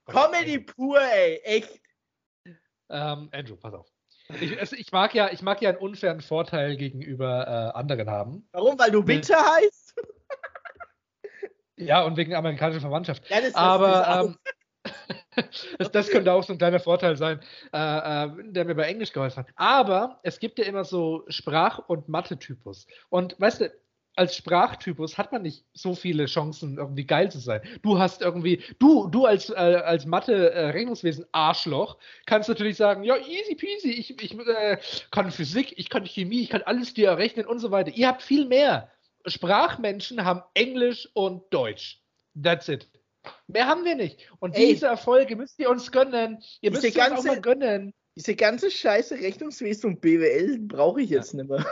Comedy pur, ey. Echt. Ähm, Andrew, pass auf. Ich, also ich, mag ja, ich mag ja einen unfairen Vorteil gegenüber äh, anderen haben. Warum? Weil du Winter heißt? ja, und wegen amerikanischer Verwandtschaft. Ja, das Aber ähm, das, das, könnte auch so ein kleiner Vorteil sein, äh, äh, der mir bei Englisch geholfen hat. Aber es gibt ja immer so Sprach- und Mathe-Typus. Und weißt du, als Sprachtypus hat man nicht so viele Chancen, irgendwie geil zu sein. Du hast irgendwie, du, du als, äh, als Mathe-Rechnungswesen-Arschloch kannst natürlich sagen, ja, easy peasy, ich, ich äh, kann Physik, ich kann Chemie, ich kann alles dir errechnen und so weiter. Ihr habt viel mehr. Sprachmenschen haben Englisch und Deutsch. That's it. Mehr haben wir nicht. Und Ey, diese Erfolge müsst ihr uns gönnen. Ihr müsst ganze, uns auch mal gönnen. Diese ganze scheiße Rechnungswesen und BWL brauche ich jetzt ja. nicht mehr.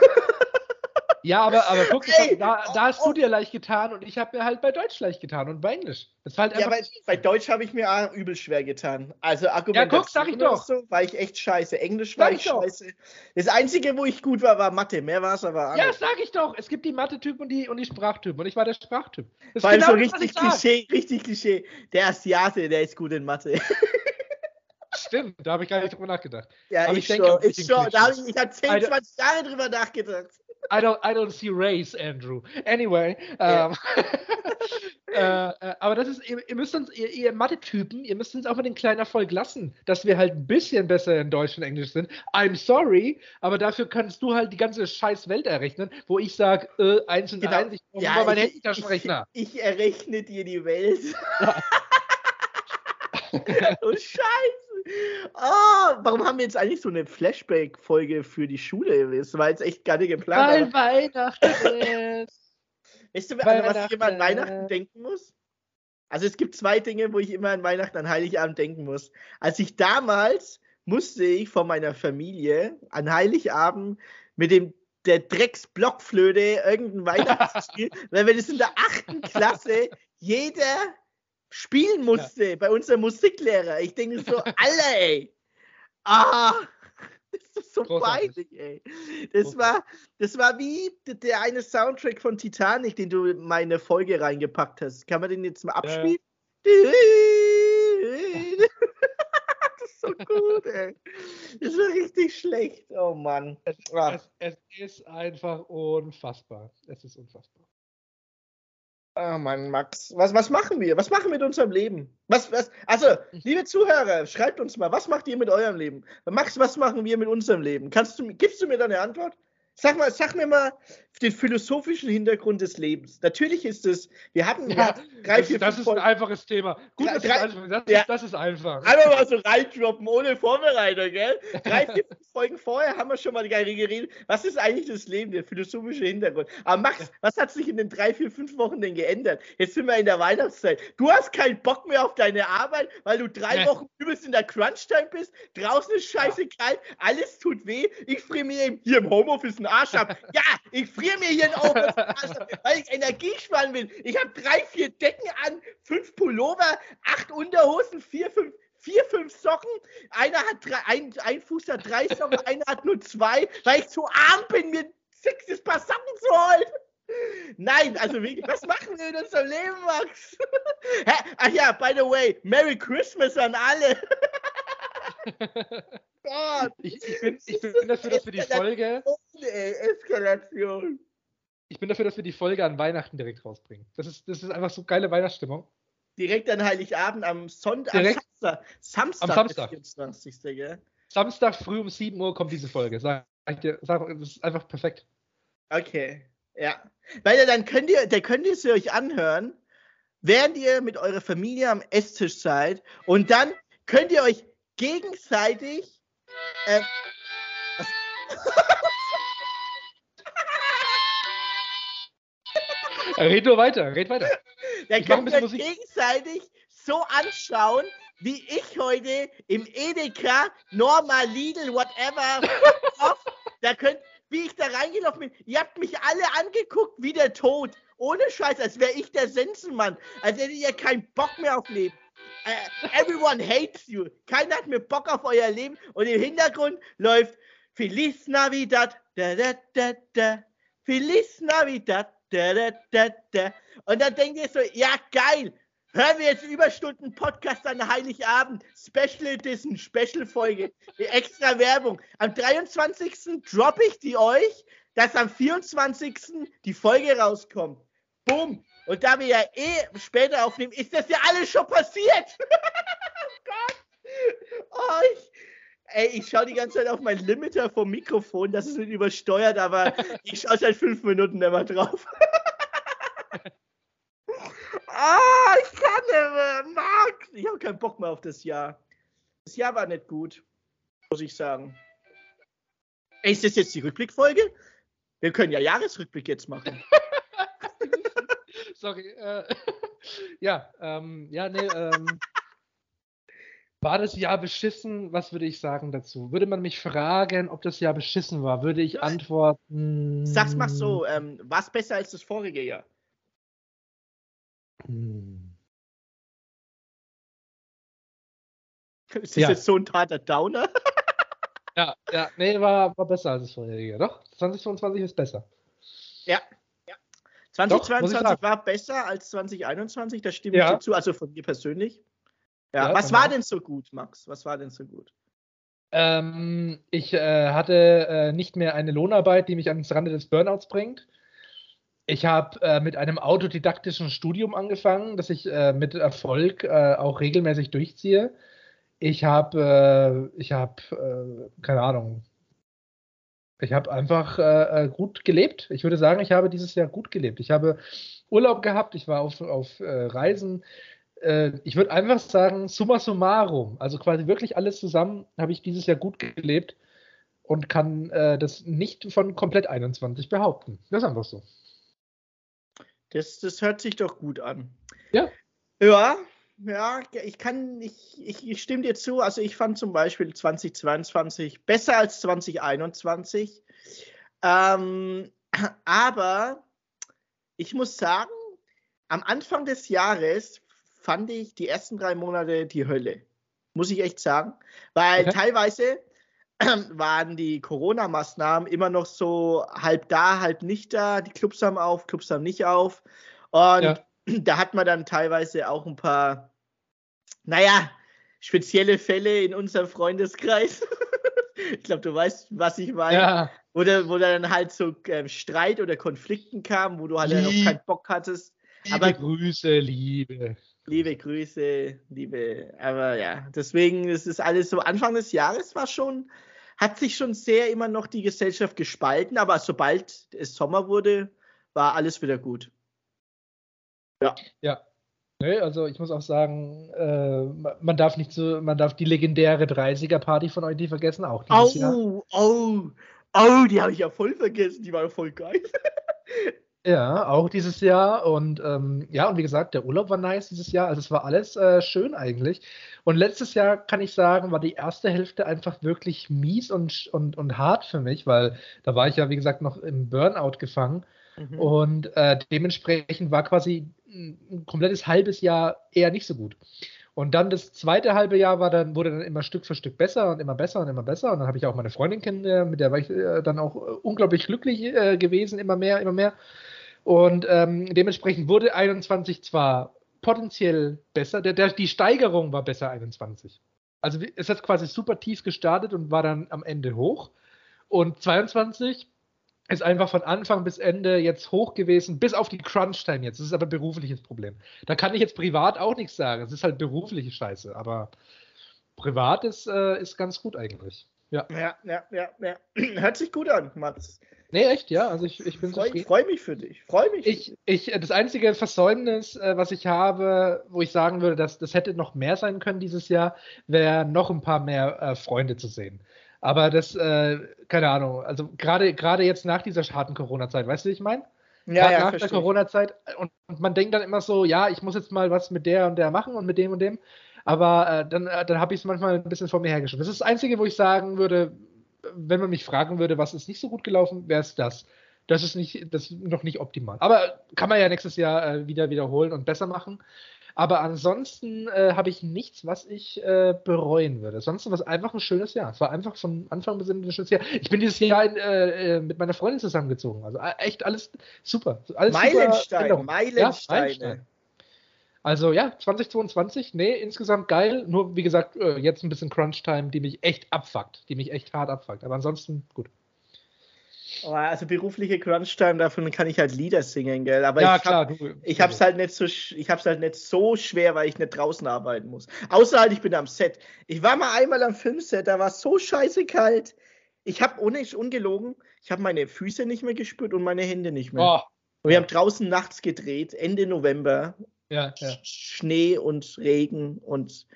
Ja, aber, aber guck, Ey, da, da hast du dir leicht getan und ich habe mir halt bei Deutsch leicht getan und bei Englisch. Das war halt ja, bei, Deutsch habe ich mir auch übel schwer getan. Also Argument. Ja, guck, sag ich doch. So, war ich echt scheiße. Englisch war ich, ich scheiße. Das Einzige, wo ich gut war, war Mathe. Mehr war es aber anders. Ja, sag ich doch. Es gibt die Mathe-Typ und die, und die Sprachtyp. Und ich war der Sprachtyp. Das war genau so richtig Klischee, richtig Klischee. Der Asiate, der ist gut in Mathe. Stimmt, da habe ich gar nicht drüber nachgedacht. Ja, aber ich, ich denke, schon. Ich, schon. Da hab ich, ich habe 10, 20 Jahre drüber nachgedacht. I don't, I don't see race, Andrew. Anyway. Yeah. Ähm, äh, äh, aber das ist, ihr, ihr müsst uns, ihr, ihr Mathe-Typen, ihr müsst uns auch mal den kleinen Erfolg lassen, dass wir halt ein bisschen besser in Deutsch und Englisch sind. I'm sorry, aber dafür kannst du halt die ganze scheiß Welt errechnen, wo ich sage, äh, eins und genau. eins, ich brauche ja, meinen Handytaschenrechner. Ich, ich errechne dir die Welt. Ja. oh Scheiße. Oh, warum haben wir jetzt eigentlich so eine Flashback-Folge für die Schule? Das war jetzt echt gar nicht geplant. Weil Weihnachten ist. Weißt du, an was ich immer an Weihnachten denken muss? Also es gibt zwei Dinge, wo ich immer an Weihnachten, an Heiligabend denken muss. Als ich damals musste ich von meiner Familie an Heiligabend mit dem der Drecksblockflöte irgendein Weihnachtsspiel, weil wir das in der achten Klasse jeder spielen musste ja. bei unserem Musiklehrer. Ich denke so, alle, ey. Ah, das ist so peinlich, ey. Das war, das war wie der eine Soundtrack von Titanic, den du in meine Folge reingepackt hast. Kann man den jetzt mal abspielen? Ja. das ist so gut, ey. Das war richtig schlecht. Oh Mann. Es, es, es ist einfach unfassbar. Es ist unfassbar. Oh Mann, Max. Was, was machen wir? Was machen wir mit unserem Leben? Was, was, also, liebe Zuhörer, schreibt uns mal, was macht ihr mit eurem Leben? Max, was machen wir mit unserem Leben? Kannst du, gibst du mir da eine Antwort? Sag mal, sag mir mal den philosophischen Hintergrund des Lebens. Natürlich ist es, wir hatten ja, drei, vier, Das, das ist ein einfaches Thema. Gut, drei, das, ist, das, ja. ist, das ist einfach. Einfach mal so reindroppen, ohne Vorbereitung, gell? Drei, vier Folgen vorher haben wir schon mal geredet. Was ist eigentlich das Leben, der philosophische Hintergrund? Aber Max, was hat sich in den drei, vier, fünf Wochen denn geändert? Jetzt sind wir in der Weihnachtszeit. Du hast keinen Bock mehr auf deine Arbeit, weil du drei Wochen übelst in der Crunch-Time bist. Draußen ist scheiße ja. kalt, alles tut weh. Ich friere mir hier im Homeoffice einen Arsch ab. Ja, ich friere mir hier Arsch ab, weil ich Energie sparen will. Ich habe drei, vier Decken an, fünf Pullover, acht Unterhosen, vier, fünf vier, fünf Socken. Einer hat drei, ein, ein Fuß hat drei Socken, einer hat nur zwei, weil ich zu arm bin, mir sechs Paar Socken zu holen. Nein, also wirklich, was machen wir in unserem Leben, Max? Ach ja, by the way, Merry Christmas an alle. Gott. Ich, ich, bin, ich bin dafür, dass wir die Folge. Eskalation. Ich bin dafür, dass wir die Folge an Weihnachten direkt rausbringen. Das ist, das ist einfach so geile Weihnachtsstimmung. Direkt an Heiligabend am Sonntag. Direkt, am Samstag. Am Samstag. 24. Gell? Samstag früh um 7 Uhr kommt diese Folge. Sag ich dir, sag, das ist einfach perfekt. Okay, ja. Weil dann könnt ihr, dann könnt ihr es euch anhören, während ihr mit eurer Familie am Esstisch seid und dann könnt ihr euch gegenseitig äh, red nur weiter, red weiter. Dann könnt ihr gegenseitig so anschauen, wie ich heute im Edeka, Norma, Lidl, whatever, da könnt, wie ich da reingelaufen bin. Ihr habt mich alle angeguckt wie der Tod. Ohne Scheiß, als wäre ich der Sensenmann. Als hättet ihr keinen Bock mehr auf Leben. Uh, everyone hates you. Keiner hat mehr Bock auf euer Leben. Und im Hintergrund läuft Feliz Navidad. Da, da, da, da. Feliz Navidad. Da, da, da, da. Und dann denkt ihr so, ja geil, hören wir jetzt Überstunden Podcast an Heiligabend, Special Edition, Special Folge, extra Werbung. Am 23. droppe ich die euch, dass am 24. die Folge rauskommt. Boom. Und da wir ja eh später aufnehmen, ist das ja alles schon passiert. oh Gott. Oh, ich, ey, ich schaue die ganze Zeit auf mein Limiter vom Mikrofon, das ist nicht übersteuert, aber ich schaue seit fünf Minuten immer drauf. ah, ich kann nicht mehr. Max! Ich habe keinen Bock mehr auf das Jahr. Das Jahr war nicht gut, muss ich sagen. Ey, ist das jetzt die Rückblickfolge? Wir können ja Jahresrückblick jetzt machen. Sorry. Äh, ja, ähm, ja, nee, ähm, war das Jahr beschissen? Was würde ich sagen dazu? Würde man mich fragen, ob das Jahr beschissen war, würde ich antworten. Sag's mal so, ähm, war es besser als das vorige Jahr? Hm. Ist das ja. jetzt so ein harter Downer? ja, ja, nee, war, war besser als das vorige Jahr. Doch, 2022 ist besser. Ja, 2022 Doch, war besser als 2021, das stimmt ja. zu, also von mir persönlich. Ja, ja was war denn so gut, Max? Was war denn so gut? Ähm, ich äh, hatte äh, nicht mehr eine Lohnarbeit, die mich ans Rande des Burnouts bringt. Ich habe äh, mit einem autodidaktischen Studium angefangen, das ich äh, mit Erfolg äh, auch regelmäßig durchziehe. Ich habe, äh, ich habe, keine Ahnung, ich habe einfach äh, äh, gut gelebt. Ich würde sagen, ich habe dieses Jahr gut gelebt. Ich habe Urlaub gehabt, ich war auf, auf äh, Reisen. Äh, ich würde einfach sagen, summa summarum, also quasi wirklich alles zusammen, habe ich dieses Jahr gut gelebt und kann äh, das nicht von komplett 21 behaupten. Das ist einfach so. Das, das hört sich doch gut an. Ja. Ja, ja, ich kann, ich, ich, ich, stimme dir zu. Also ich fand zum Beispiel 2022 besser als 2021. Ähm, aber ich muss sagen, am Anfang des Jahres fand ich die ersten drei Monate die Hölle. Muss ich echt sagen. Weil okay. teilweise waren die Corona-Maßnahmen immer noch so halb da, halb nicht da. Die Clubs haben auf, Clubs haben nicht auf. Und ja. da hat man dann teilweise auch ein paar naja, spezielle Fälle in unserem Freundeskreis. ich glaube, du weißt, was ich meine. Ja. Wo, da, wo dann halt so äh, Streit oder Konflikten kam, wo du halt auch keinen Bock hattest. Liebe aber, Grüße, Liebe. Liebe Grüße, liebe. Aber ja, deswegen ist es alles so. Anfang des Jahres war schon, hat sich schon sehr immer noch die Gesellschaft gespalten, aber sobald es Sommer wurde, war alles wieder gut. Ja. Ja, Nee, also ich muss auch sagen, äh, man darf nicht so, man darf die legendäre 30er-Party von euch nicht vergessen, auch dieses oh, Jahr. Oh, oh, die habe ich ja voll vergessen, die war ja voll geil. ja, auch dieses Jahr und ähm, ja, und wie gesagt, der Urlaub war nice dieses Jahr, also es war alles äh, schön eigentlich. Und letztes Jahr kann ich sagen, war die erste Hälfte einfach wirklich mies und, und, und hart für mich, weil da war ich ja, wie gesagt, noch im Burnout gefangen. Mhm. Und äh, dementsprechend war quasi ein komplettes halbes Jahr eher nicht so gut. Und dann das zweite halbe Jahr war dann, wurde dann immer Stück für Stück besser und immer besser und immer besser. Und dann habe ich auch meine Freundin kennengelernt, mit der war ich äh, dann auch äh, unglaublich glücklich äh, gewesen, immer mehr, immer mehr. Und ähm, dementsprechend wurde 21 zwar potenziell besser, der, der, die Steigerung war besser 21. Also es hat quasi super tief gestartet und war dann am Ende hoch. Und 22 ist einfach von Anfang bis Ende jetzt hoch gewesen, bis auf die Crunch-Time jetzt. Das ist aber ein berufliches Problem. Da kann ich jetzt privat auch nichts sagen. Es ist halt berufliche Scheiße, aber privat ist, äh, ist ganz gut eigentlich. Ja. ja, ja, ja, ja. Hört sich gut an, Mats. Nee, echt, ja. Also ich, ich bin Ich freue mich für dich. Freue mich. Ich, ich, das einzige Versäumnis, äh, was ich habe, wo ich sagen würde, dass das hätte noch mehr sein können dieses Jahr, wäre noch ein paar mehr äh, Freunde zu sehen. Aber das, äh, keine Ahnung, also gerade gerade jetzt nach dieser harten Corona-Zeit, weißt du, wie ich meine? Ja, ja, nach der Corona-Zeit und, und, man denkt dann immer so, ja, ich muss jetzt mal was mit der und der machen und mit dem und dem. Aber äh, dann, äh, dann habe ich es manchmal ein bisschen vor mir hergeschoben. Das ist das Einzige, wo ich sagen würde, wenn man mich fragen würde, was ist nicht so gut gelaufen, wäre es das. Das ist nicht, das ist noch nicht optimal. Aber kann man ja nächstes Jahr äh, wieder wiederholen und besser machen. Aber ansonsten äh, habe ich nichts, was ich äh, bereuen würde. Ansonsten war es einfach ein schönes Jahr. Es war einfach von Anfang bis Ende ein schönes Jahr. Ich bin dieses Jahr in, äh, äh mit meiner Freundin zusammengezogen. Also äh, echt alles super. Alles Meilenstein, super Meilensteine. Ja, Meilenstein. Also ja, 2022, nee, insgesamt geil. Nur wie gesagt, äh, jetzt ein bisschen Crunch-Time, die mich echt abfuckt. Die mich echt hart abfuckt. Aber ansonsten gut. Oh, also berufliche Crunch-Time, davon kann ich halt Lieder singen, gell? Aber ja, ich, klar, hab, du, ich hab's halt nicht so, ich hab's halt nicht so schwer, weil ich nicht draußen arbeiten muss. Außer halt, ich bin am Set. Ich war mal einmal am Filmset, da war es so scheiße kalt. Ich habe ohne ungelogen, ich habe meine Füße nicht mehr gespürt und meine Hände nicht mehr. Oh, Und wir haben draußen nachts gedreht, Ende November. Ja, ja. Schnee und Regen und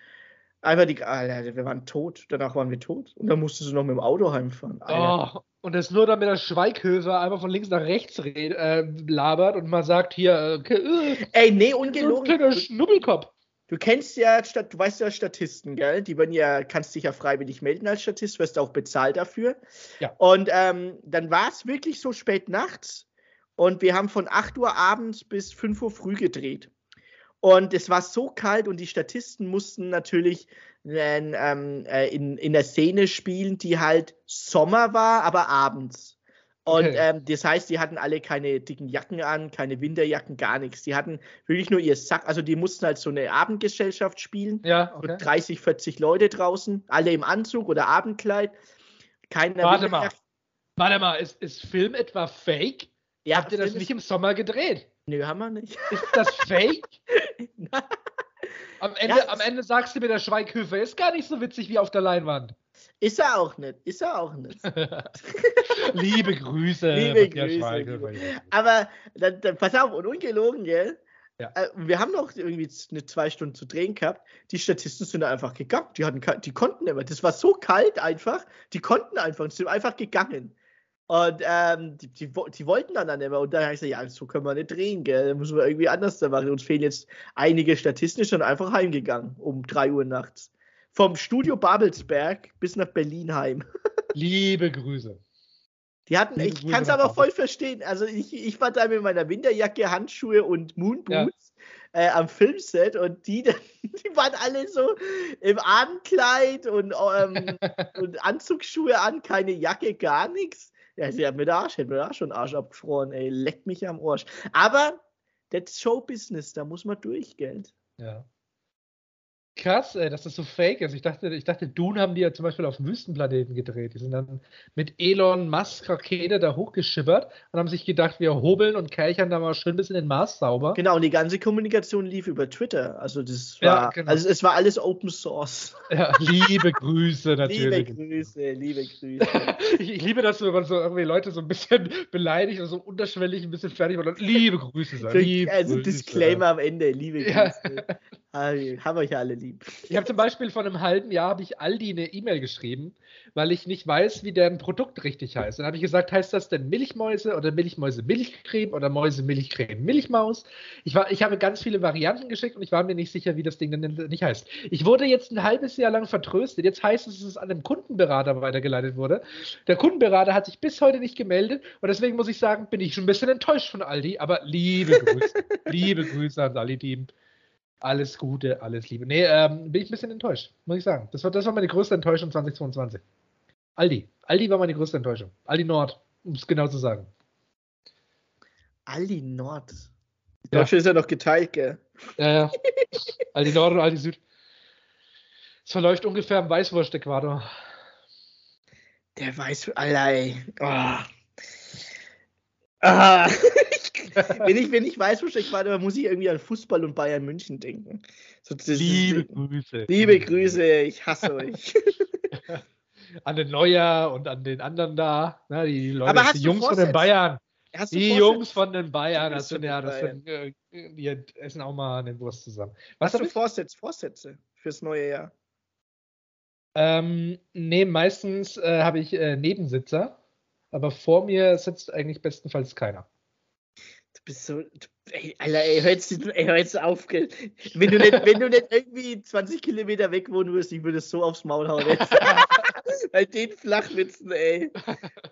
einfach die. Alter, wir waren tot. Danach waren wir tot. Und dann musstest du noch mit dem Auto heimfahren. Oh, und das nur damit der Schweighöfer einfach von links nach rechts red, äh, labert und mal sagt hier. Äh, äh Ey, nee, ungelogen. Kleiner Schnubbelkopf. Du kennst ja, du weißt ja Statisten, gell? Die werden ja, kannst dich ja freiwillig melden als Statist, wirst auch bezahlt dafür. Ja. Und ähm, dann war es wirklich so spät nachts und wir haben von 8 Uhr abends bis 5 Uhr früh gedreht. Und es war so kalt und die Statisten mussten natürlich ähm, äh, in, in der Szene spielen, die halt Sommer war, aber abends. Und okay. ähm, das heißt, die hatten alle keine dicken Jacken an, keine Winterjacken, gar nichts. Die hatten wirklich nur ihr Sack. Also die mussten halt so eine Abendgesellschaft spielen. Ja, okay. Mit 30, 40 Leute draußen, alle im Anzug oder Abendkleid. Keiner Warte mal. Warte mal, ist, ist Film etwa fake? Ja, Habt ihr das nicht im Sommer gedreht? Nö, haben wir nicht. Ist das fake? am, Ende, ja, am Ende sagst du mir, der Schweighöfer ist gar nicht so witzig wie auf der Leinwand. Ist er auch nicht. Ist er auch nicht. Liebe Grüße. Liebe Grüße. Aber dann, dann, pass auf, und ungelogen, gell? Ja. Äh, wir haben noch irgendwie eine zwei Stunden zu drehen gehabt. Die Statisten sind einfach gegangen. Die, hatten, die konnten immer. Das war so kalt einfach. Die konnten einfach. Die sind einfach gegangen. Und ähm, die, die, die, wollten dann dann immer. Und dann habe ich gesagt, ja, so können wir nicht drehen, gell? Da müssen wir irgendwie anders da machen. Uns fehlen jetzt einige Statisten, die sind einfach heimgegangen um 3 Uhr nachts. Vom Studio Babelsberg bis nach Berlin heim. Liebe Grüße. Die hatten, Liebe ich kann es aber voll verstehen. Also ich, ich war da mit meiner Winterjacke, Handschuhe und Moonboots ja. äh, am Filmset und die, die waren alle so im Abendkleid und, ähm, und Anzugsschuhe an, keine Jacke, gar nichts. Ja, sie hat mir der Arsch, hätte mir da schon Arsch abgefroren, ey, leckt mich am Arsch. Aber das Showbusiness, da muss man durch, Geld. Ja. Krass, ey, dass das so fake ist. Ich dachte, ich dachte, Dune haben die ja zum Beispiel auf Wüstenplaneten gedreht. Die sind dann mit Elon Musk Rakete da hochgeschippert und haben sich gedacht, wir hobeln und kärchern da mal schön ein bisschen den Mars sauber. Genau, und die ganze Kommunikation lief über Twitter. Also das war, ja, genau. also es war alles Open Source. Ja, liebe Grüße natürlich. liebe Grüße, liebe Grüße. ich, ich, liebe das, wenn man so irgendwie Leute so ein bisschen beleidigt und so unterschwellig ein bisschen fertig macht. Liebe Grüße sagen. Liebe also Grüße. Disclaimer am Ende, liebe Grüße. Ja. Haben euch ja alle lieb. Ich habe zum Beispiel vor einem halben Jahr habe ich Aldi eine E-Mail geschrieben, weil ich nicht weiß, wie deren Produkt richtig heißt. Dann habe ich gesagt, heißt das denn Milchmäuse oder Milchmäuse Milchcreme oder Mäuse Milchcreme Milchmaus? Ich, war, ich habe ganz viele Varianten geschickt und ich war mir nicht sicher, wie das Ding denn nicht heißt. Ich wurde jetzt ein halbes Jahr lang vertröstet. Jetzt heißt es, dass es an einem Kundenberater weitergeleitet wurde. Der Kundenberater hat sich bis heute nicht gemeldet und deswegen muss ich sagen, bin ich schon ein bisschen enttäuscht von Aldi. Aber liebe Grüße, liebe Grüße ans Aldi-Team. Alles Gute, alles Liebe. Nee, ähm, bin ich ein bisschen enttäuscht, muss ich sagen. Das war, das war meine größte Enttäuschung 2022. Aldi. Aldi war meine größte Enttäuschung. Aldi Nord, um es genau zu sagen. Aldi Nord. Ja. Deutschland ist ja noch geteilt, gell? Ja, ja. Aldi Nord und Aldi Süd. Es verläuft ungefähr im Weißwurst-Äquator. Der Weißwurst, allein. Oh. Ah. wenn, ich, wenn ich weiß, wo ich war, muss ich irgendwie an Fußball und Bayern München denken. So, das, liebe Grüße. Liebe Grüße, ich hasse euch. an den Neuer und an den anderen da, ne, die Leute, die Jungs von den Bayern. Die Jungs von den Bayern, das sind ja, das sind, äh, wir essen auch mal eine Wurst zusammen. Was hast du Vorsätze, Vorsätze fürs neue Jahr? Ähm, nee, meistens äh, habe ich äh, Nebensitzer, aber vor mir sitzt eigentlich bestenfalls keiner. Du bist so. ey, Alter, ey, hör jetzt, ey, hör jetzt auf. Wenn du, nicht, wenn du nicht irgendwie 20 Kilometer weg wohnen würdest, ich würde es so aufs Maul hauen. Bei den Flachwitzen, ey.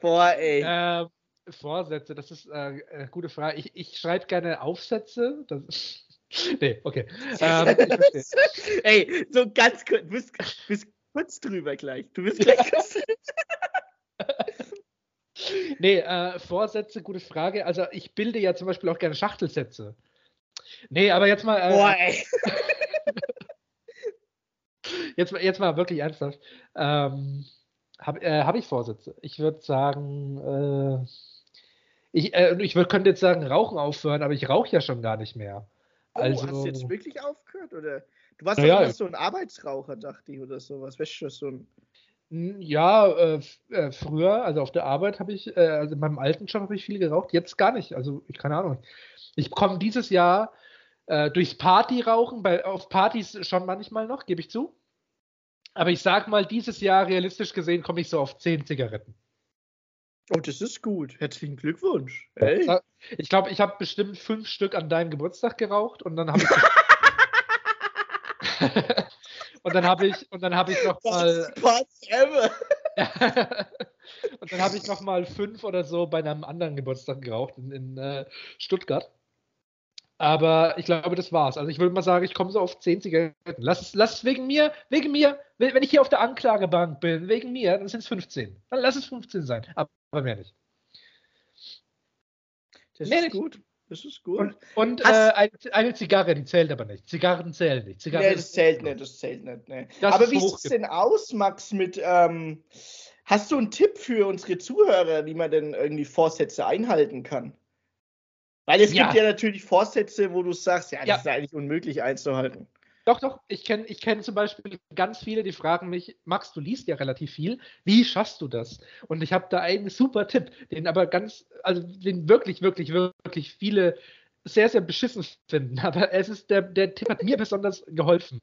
Boah, ey. Ähm, Vorsätze, das ist äh, eine gute Frage. Ich, ich schreibe gerne Aufsätze. Das, nee, okay. Ähm, ey, so ganz kurz. Du bist, bist kurz drüber gleich. Du bist gleich kurz Nee, äh, Vorsätze, gute Frage. Also ich bilde ja zum Beispiel auch gerne Schachtelsätze. Nee, aber jetzt mal. Äh, Boah, ey. jetzt, jetzt mal wirklich ernsthaft. Ähm, Habe äh, hab ich Vorsätze? Ich würde sagen, äh, ich, äh, ich würd, könnte jetzt sagen, Rauchen aufhören, aber ich rauche ja schon gar nicht mehr. Also, oh, hast du jetzt wirklich aufgehört? Oder? Du warst ja, doch immer so ein Arbeitsraucher, dachte ich, oder sowas. Weißt du, so ein Ja, äh, äh, früher, also auf der Arbeit habe ich, äh, also in meinem alten Job habe ich viel geraucht, jetzt gar nicht. Also ich keine Ahnung. Ich komme dieses Jahr äh, durchs Partyrauchen, bei, auf Partys schon manchmal noch, gebe ich zu. Aber ich sag mal, dieses Jahr realistisch gesehen komme ich so auf 10 Zigaretten. Oh, das ist gut. Herzlichen Glückwunsch. Hey. Ich glaube, ich habe bestimmt fünf Stück an deinem Geburtstag geraucht und dann habe ich. und dann habe ich und dann habe ich noch mal. und dann habe ich noch mal fünf oder so bei einem anderen Geburtstag geraucht in, in äh, Stuttgart. Aber ich glaube, das war's. Also ich würde mal sagen, ich komme so auf 10 Zigaretten. Lass es, lass es wegen mir, wegen mir, wenn ich hier auf der Anklagebank bin, wegen mir, dann sind es 15. Dann lass es 15 sein, aber mehr nicht. Das mehr ist nicht. gut. Das ist gut. Und, und äh, eine, eine, Zigarre, die zählt aber nicht. Zigarren zählen nicht. Zigarren nee, das zählt nicht, das zählt nicht. Nee. Das aber wie sieht es denn aus, Max, mit, ähm, hast du einen Tipp für unsere Zuhörer, wie man denn irgendwie Vorsätze einhalten kann? Weil es ja. gibt ja natürlich Vorsätze, wo du sagst, ja, das ja. ist eigentlich unmöglich einzuhalten. Doch, doch, ich kenne ich kenn zum Beispiel ganz viele, die fragen mich, Max, du liest ja relativ viel, wie schaffst du das? Und ich habe da einen super Tipp, den aber ganz, also den wirklich, wirklich, wirklich viele sehr, sehr beschissen finden. Aber es ist, der, der Tipp hat mir besonders geholfen.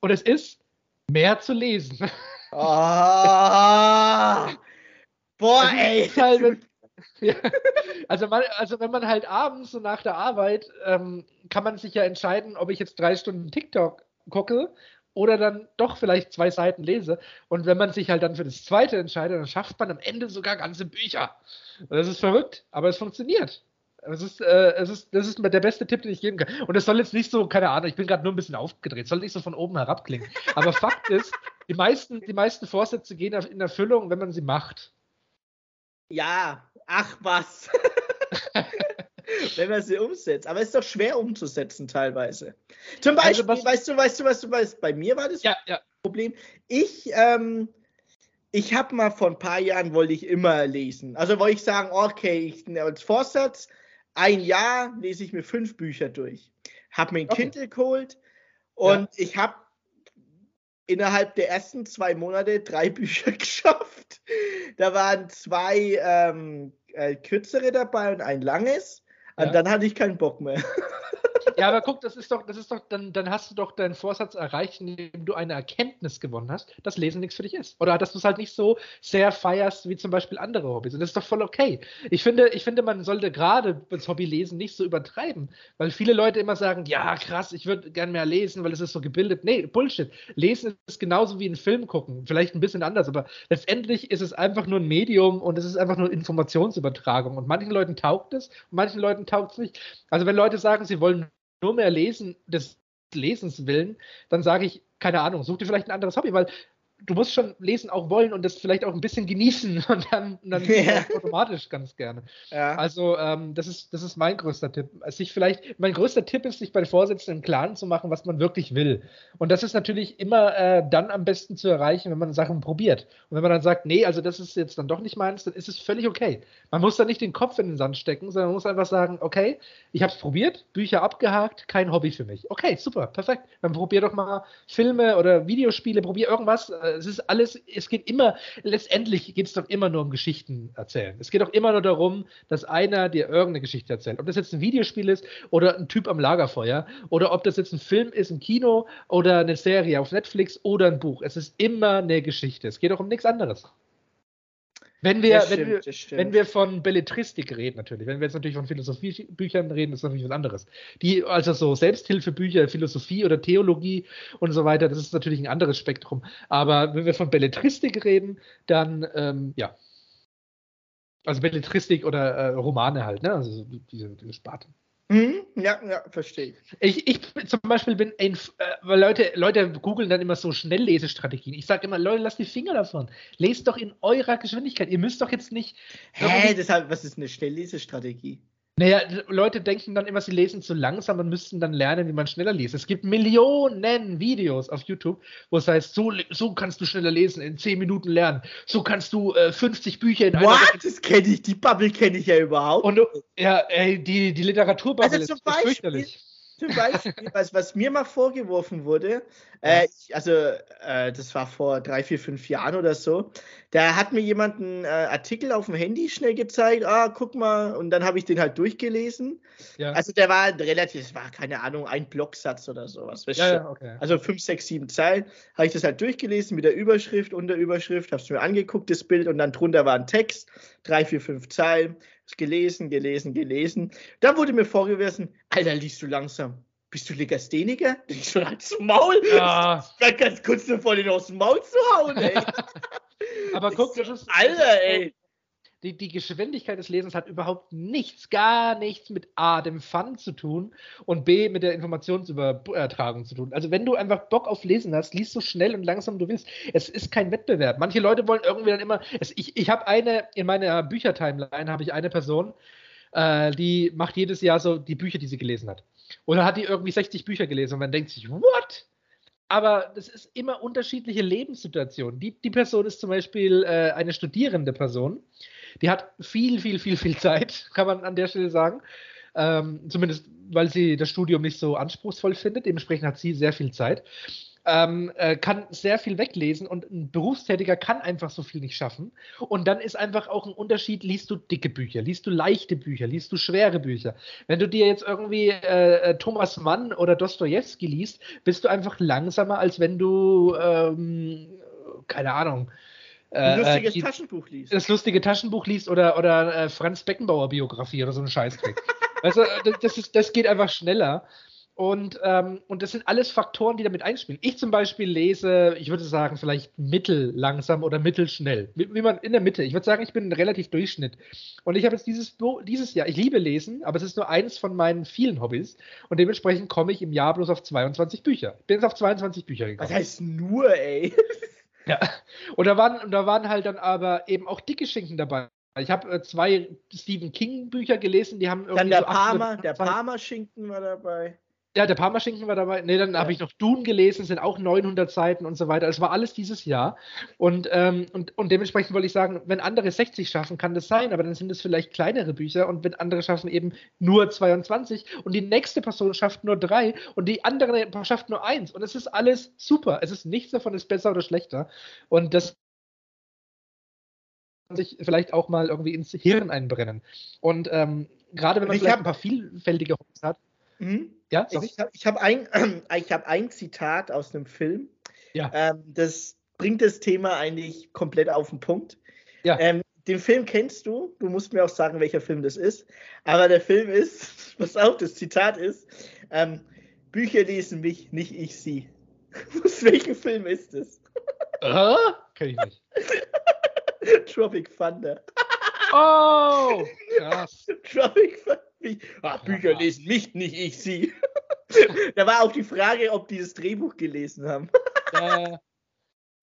Und es ist, mehr zu lesen. Oh, boah, ey. Halt, ja. Also, man, also wenn man halt abends so nach der Arbeit, ähm, kann man sich ja entscheiden, ob ich jetzt drei Stunden TikTok gucke oder dann doch vielleicht zwei Seiten lese. Und wenn man sich halt dann für das zweite entscheidet, dann schafft man am Ende sogar ganze Bücher. Das ist verrückt, aber es funktioniert. Es ist, äh, es ist, das ist der beste Tipp, den ich geben kann. Und es soll jetzt nicht so, keine Ahnung, ich bin gerade nur ein bisschen aufgedreht, soll nicht so von oben herab klingen. Aber Fakt ist, die meisten, die meisten Vorsätze gehen in Erfüllung, wenn man sie macht. Ja, ach was. Wenn man sie umsetzt. Aber es ist doch schwer umzusetzen teilweise. Zum also Beispiel, also, weißt du, weißt du, was du weißt, bei mir war das ja, ja. Problem. Ich, ähm, ich habe mal vor ein paar Jahren wollte ich immer lesen. Also wollte ich sagen, okay, ich als Vorsatz, ein Jahr lese ich mir fünf Bücher durch. Habe mir ein okay. Kindle geholt und ja. ich habe innerhalb der ersten zwei Monate drei Bücher geschafft. Da waren zwei ähm, äh, kürzere dabei und ein langes. Und dann hatte ich keinen Bock mehr. Ja, aber guck, das ist doch, das ist doch, dann, dann hast du doch deinen Vorsatz erreicht, indem du eine Erkenntnis gewonnen hast, dass Lesen nichts für dich ist. Oder dass du es halt nicht so sehr feierst wie zum Beispiel andere Hobbys. Und das ist doch voll okay. Ich finde, ich finde, man sollte gerade das Hobby Lesen nicht so übertreiben, weil viele Leute immer sagen, ja, krass, ich würde gern mehr lesen, weil es ist so gebildet. Nee, Bullshit. Lesen ist genauso wie ein Film gucken. Vielleicht ein bisschen anders, aber letztendlich ist es einfach nur ein Medium und es ist einfach nur Informationsübertragung. Und manchen Leuten taugt es manchen Leuten taugt es nicht. Also wenn Leute sagen, sie wollen nur mehr lesen des Lesens willen, dann sage ich, keine Ahnung, such dir vielleicht ein anderes Hobby, weil du musst schon lesen auch wollen und das vielleicht auch ein bisschen genießen und dann, dann ja. automatisch ganz gerne. Ja. Also ähm, das, ist, das ist mein größter Tipp. Sich vielleicht, mein größter Tipp ist, sich bei Vorsätzen im Klaren zu machen, was man wirklich will. Und das ist natürlich immer äh, dann am besten zu erreichen, wenn man Sachen probiert. Und wenn man dann sagt, nee, also das ist jetzt dann doch nicht meins, dann ist es völlig okay. Man muss da nicht den Kopf in den Sand stecken, sondern man muss einfach sagen, okay, ich habe es probiert, Bücher abgehakt, kein Hobby für mich. Okay, super, perfekt. Dann probier doch mal Filme oder Videospiele, probier irgendwas äh, es ist alles, es geht immer, letztendlich geht es doch immer nur um Geschichten erzählen. Es geht doch immer nur darum, dass einer dir irgendeine Geschichte erzählt. Ob das jetzt ein Videospiel ist oder ein Typ am Lagerfeuer oder ob das jetzt ein Film ist im Kino oder eine Serie auf Netflix oder ein Buch. Es ist immer eine Geschichte. Es geht doch um nichts anderes. Wenn wir, stimmt, wenn, wir, wenn wir von Belletristik reden, natürlich, wenn wir jetzt natürlich von Philosophiebüchern reden, ist natürlich was anderes. Die, also so Selbsthilfebücher, Philosophie oder Theologie und so weiter, das ist natürlich ein anderes Spektrum. Aber wenn wir von Belletristik reden, dann, ähm, ja. Also Belletristik oder äh, Romane halt, ne? Also diese, diese Sparte. Mhm, ja, ja, verstehe ich. Ich zum Beispiel bin ein, äh, weil Leute, Leute googeln dann immer so Schnelllesestrategien. Ich sage immer, Leute, lasst die Finger davon. Lest doch in eurer Geschwindigkeit. Ihr müsst doch jetzt nicht. Hä, deshalb, was ist eine Schnelllesestrategie? Naja, Leute denken dann immer, sie lesen zu langsam und müssten dann lernen, wie man schneller liest. Es gibt Millionen Videos auf YouTube, wo es heißt, so, so kannst du schneller lesen, in 10 Minuten lernen. So kannst du äh, 50 Bücher in What? einer Woche. Das kenne ich, die Bubble kenne ich ja überhaupt. Und ja, ey, die, die Literaturbubble also ist Beispiel, fürchterlich. Zum Beispiel, was, was mir mal vorgeworfen wurde, äh, ich, also äh, das war vor drei, vier, fünf Jahren oder so, da hat mir jemand einen äh, Artikel auf dem Handy schnell gezeigt, ah, guck mal, und dann habe ich den halt durchgelesen. Ja. Also der war relativ, es war keine Ahnung, ein Blocksatz oder sowas. Ja, ja, okay. Also fünf, sechs, sieben Zeilen, habe ich das halt durchgelesen mit der Überschrift, Unterüberschrift, habe es mir angeguckt, das Bild, und dann drunter war ein Text, drei, vier, fünf Zeilen, gelesen, gelesen, gelesen. Da wurde mir vorgeworfen, Alter, liest du langsam bist du Legastheniker? Ich schon halt zum Maul. Ja. Ich ganz kurz davor, den aus dem Maul zu hauen, ey. Aber guck, das ist. Alter, ey. Die, die Geschwindigkeit des Lesens hat überhaupt nichts, gar nichts mit A, dem Fun zu tun und B, mit der Informationsübertragung zu tun. Also, wenn du einfach Bock auf Lesen hast, liest so schnell und langsam du willst. Es ist kein Wettbewerb. Manche Leute wollen irgendwie dann immer. Es, ich ich habe eine, in meiner Büchertimeline habe ich eine Person, äh, die macht jedes Jahr so die Bücher, die sie gelesen hat. Dann hat die irgendwie 60 Bücher gelesen und man denkt sich, what? Aber das ist immer unterschiedliche Lebenssituationen. Die, die Person ist zum Beispiel äh, eine studierende Person. Die hat viel, viel, viel, viel Zeit, kann man an der Stelle sagen. Ähm, zumindest, weil sie das Studium nicht so anspruchsvoll findet. Dementsprechend hat sie sehr viel Zeit ähm, äh, kann sehr viel weglesen und ein Berufstätiger kann einfach so viel nicht schaffen. Und dann ist einfach auch ein Unterschied, liest du dicke Bücher, liest du leichte Bücher, liest du schwere Bücher. Wenn du dir jetzt irgendwie äh, äh Thomas Mann oder Dostoevsky liest, bist du einfach langsamer, als wenn du, ähm, keine Ahnung, ein äh, lustiges die, Taschenbuch liest. Das lustige Taschenbuch liest oder, oder äh, Franz Beckenbauer Biografie oder so ein Scheißdreck. weißt du, das, ist, das geht einfach schneller. Und, ähm, und das sind alles Faktoren, die damit einspielen. Ich zum Beispiel lese, ich würde sagen, vielleicht mittellangsam oder mittelschnell. Wie, wie man in der Mitte. Ich würde sagen, ich bin relativ Durchschnitt. Und ich habe jetzt dieses, dieses Jahr, ich liebe Lesen, aber es ist nur eines von meinen vielen Hobbys. Und dementsprechend komme ich im Jahr bloß auf 22 Bücher. Ich bin jetzt auf 22 Bücher gekommen. Was heißt nur, ey? Ja. Und da waren, da waren halt dann aber eben auch dicke Schinken dabei. Ich habe äh, zwei Stephen King Bücher gelesen, die haben irgendwie. Dann der so Parma, der Parma-Schinken war dabei. Ja, der Parmaschinken war dabei. Nee, dann ja. habe ich noch Dune gelesen, sind auch 900 Seiten und so weiter. Es war alles dieses Jahr. Und, ähm, und, und dementsprechend wollte ich sagen, wenn andere 60 schaffen, kann das sein, aber dann sind es vielleicht kleinere Bücher. Und wenn andere schaffen eben nur 22 und die nächste Person schafft nur drei und die andere schafft nur eins. Und es ist alles super. Es ist nichts davon ist besser oder schlechter. Und das sich vielleicht auch mal irgendwie ins Hirn einbrennen. Und ähm, gerade wenn man vielleicht hab, ein paar vielfältige Hobbys hat. Mhm. Ja, sorry. Ich habe hab ein, äh, hab ein Zitat aus einem Film. Ja. Ähm, das bringt das Thema eigentlich komplett auf den Punkt. Ja. Ähm, den Film kennst du. Du musst mir auch sagen, welcher Film das ist. Aber der Film ist, was auch das Zitat ist, ähm, Bücher lesen mich, nicht ich sie. Aus welchem Film ist es? Aha, kenn ich nicht. Tropic Thunder. Oh, krass. Tropic Thunder. Ah, Bücher lesen mich, nicht ich sie. da war auch die Frage, ob die das Drehbuch gelesen haben. äh,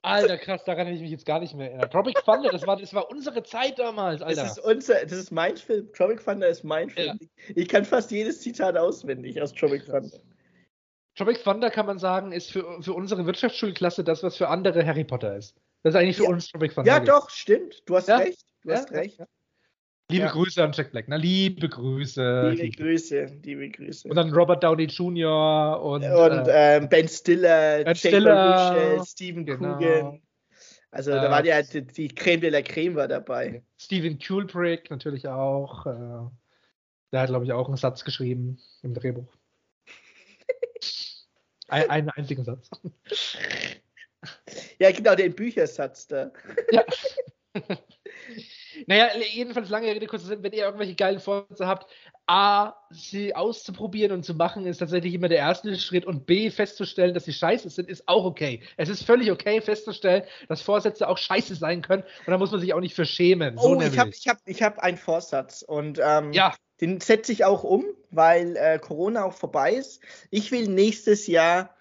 Alter, krass, daran kann ich mich jetzt gar nicht mehr erinnern. Tropic Thunder, das war, das war unsere Zeit damals, Alter. Das ist, unser, das ist mein Film. Tropic Thunder ist mein Film. Ja. Ich kann fast jedes Zitat auswendig aus Tropic Thunder. Tropic Thunder kann man sagen, ist für, für unsere Wirtschaftsschulklasse das, was für andere Harry Potter ist. Das ist eigentlich für ja. uns Tropic Thunder. Ja, geht. doch, stimmt. Du hast ja? recht. Du hast recht. Liebe ja. Grüße an Jack Black, ne? Liebe Grüße. Liebe Grüße, liebe Grüße. Und dann Robert Downey Jr. und, und äh, ähm, Ben Stiller, ben Stiller Michel, Stephen genau. Coogan. Also äh, da war ja die, die, Creme de la Creme war dabei. Steven Kubrick natürlich auch. Äh, der hat, glaube ich, auch einen Satz geschrieben im Drehbuch. Ein, einen einzigen Satz. Ja, genau, den Büchersatz da. Ja. Naja, jedenfalls lange Rede, kurzer Sinn, wenn ihr irgendwelche geilen Vorsätze habt, A, sie auszuprobieren und zu machen, ist tatsächlich immer der erste Schritt und B, festzustellen, dass sie scheiße sind, ist auch okay. Es ist völlig okay, festzustellen, dass Vorsätze auch scheiße sein können und da muss man sich auch nicht für schämen. So oh, ich habe ich hab, ich hab einen Vorsatz und ähm, ja. den setze ich auch um, weil äh, Corona auch vorbei ist. Ich will nächstes Jahr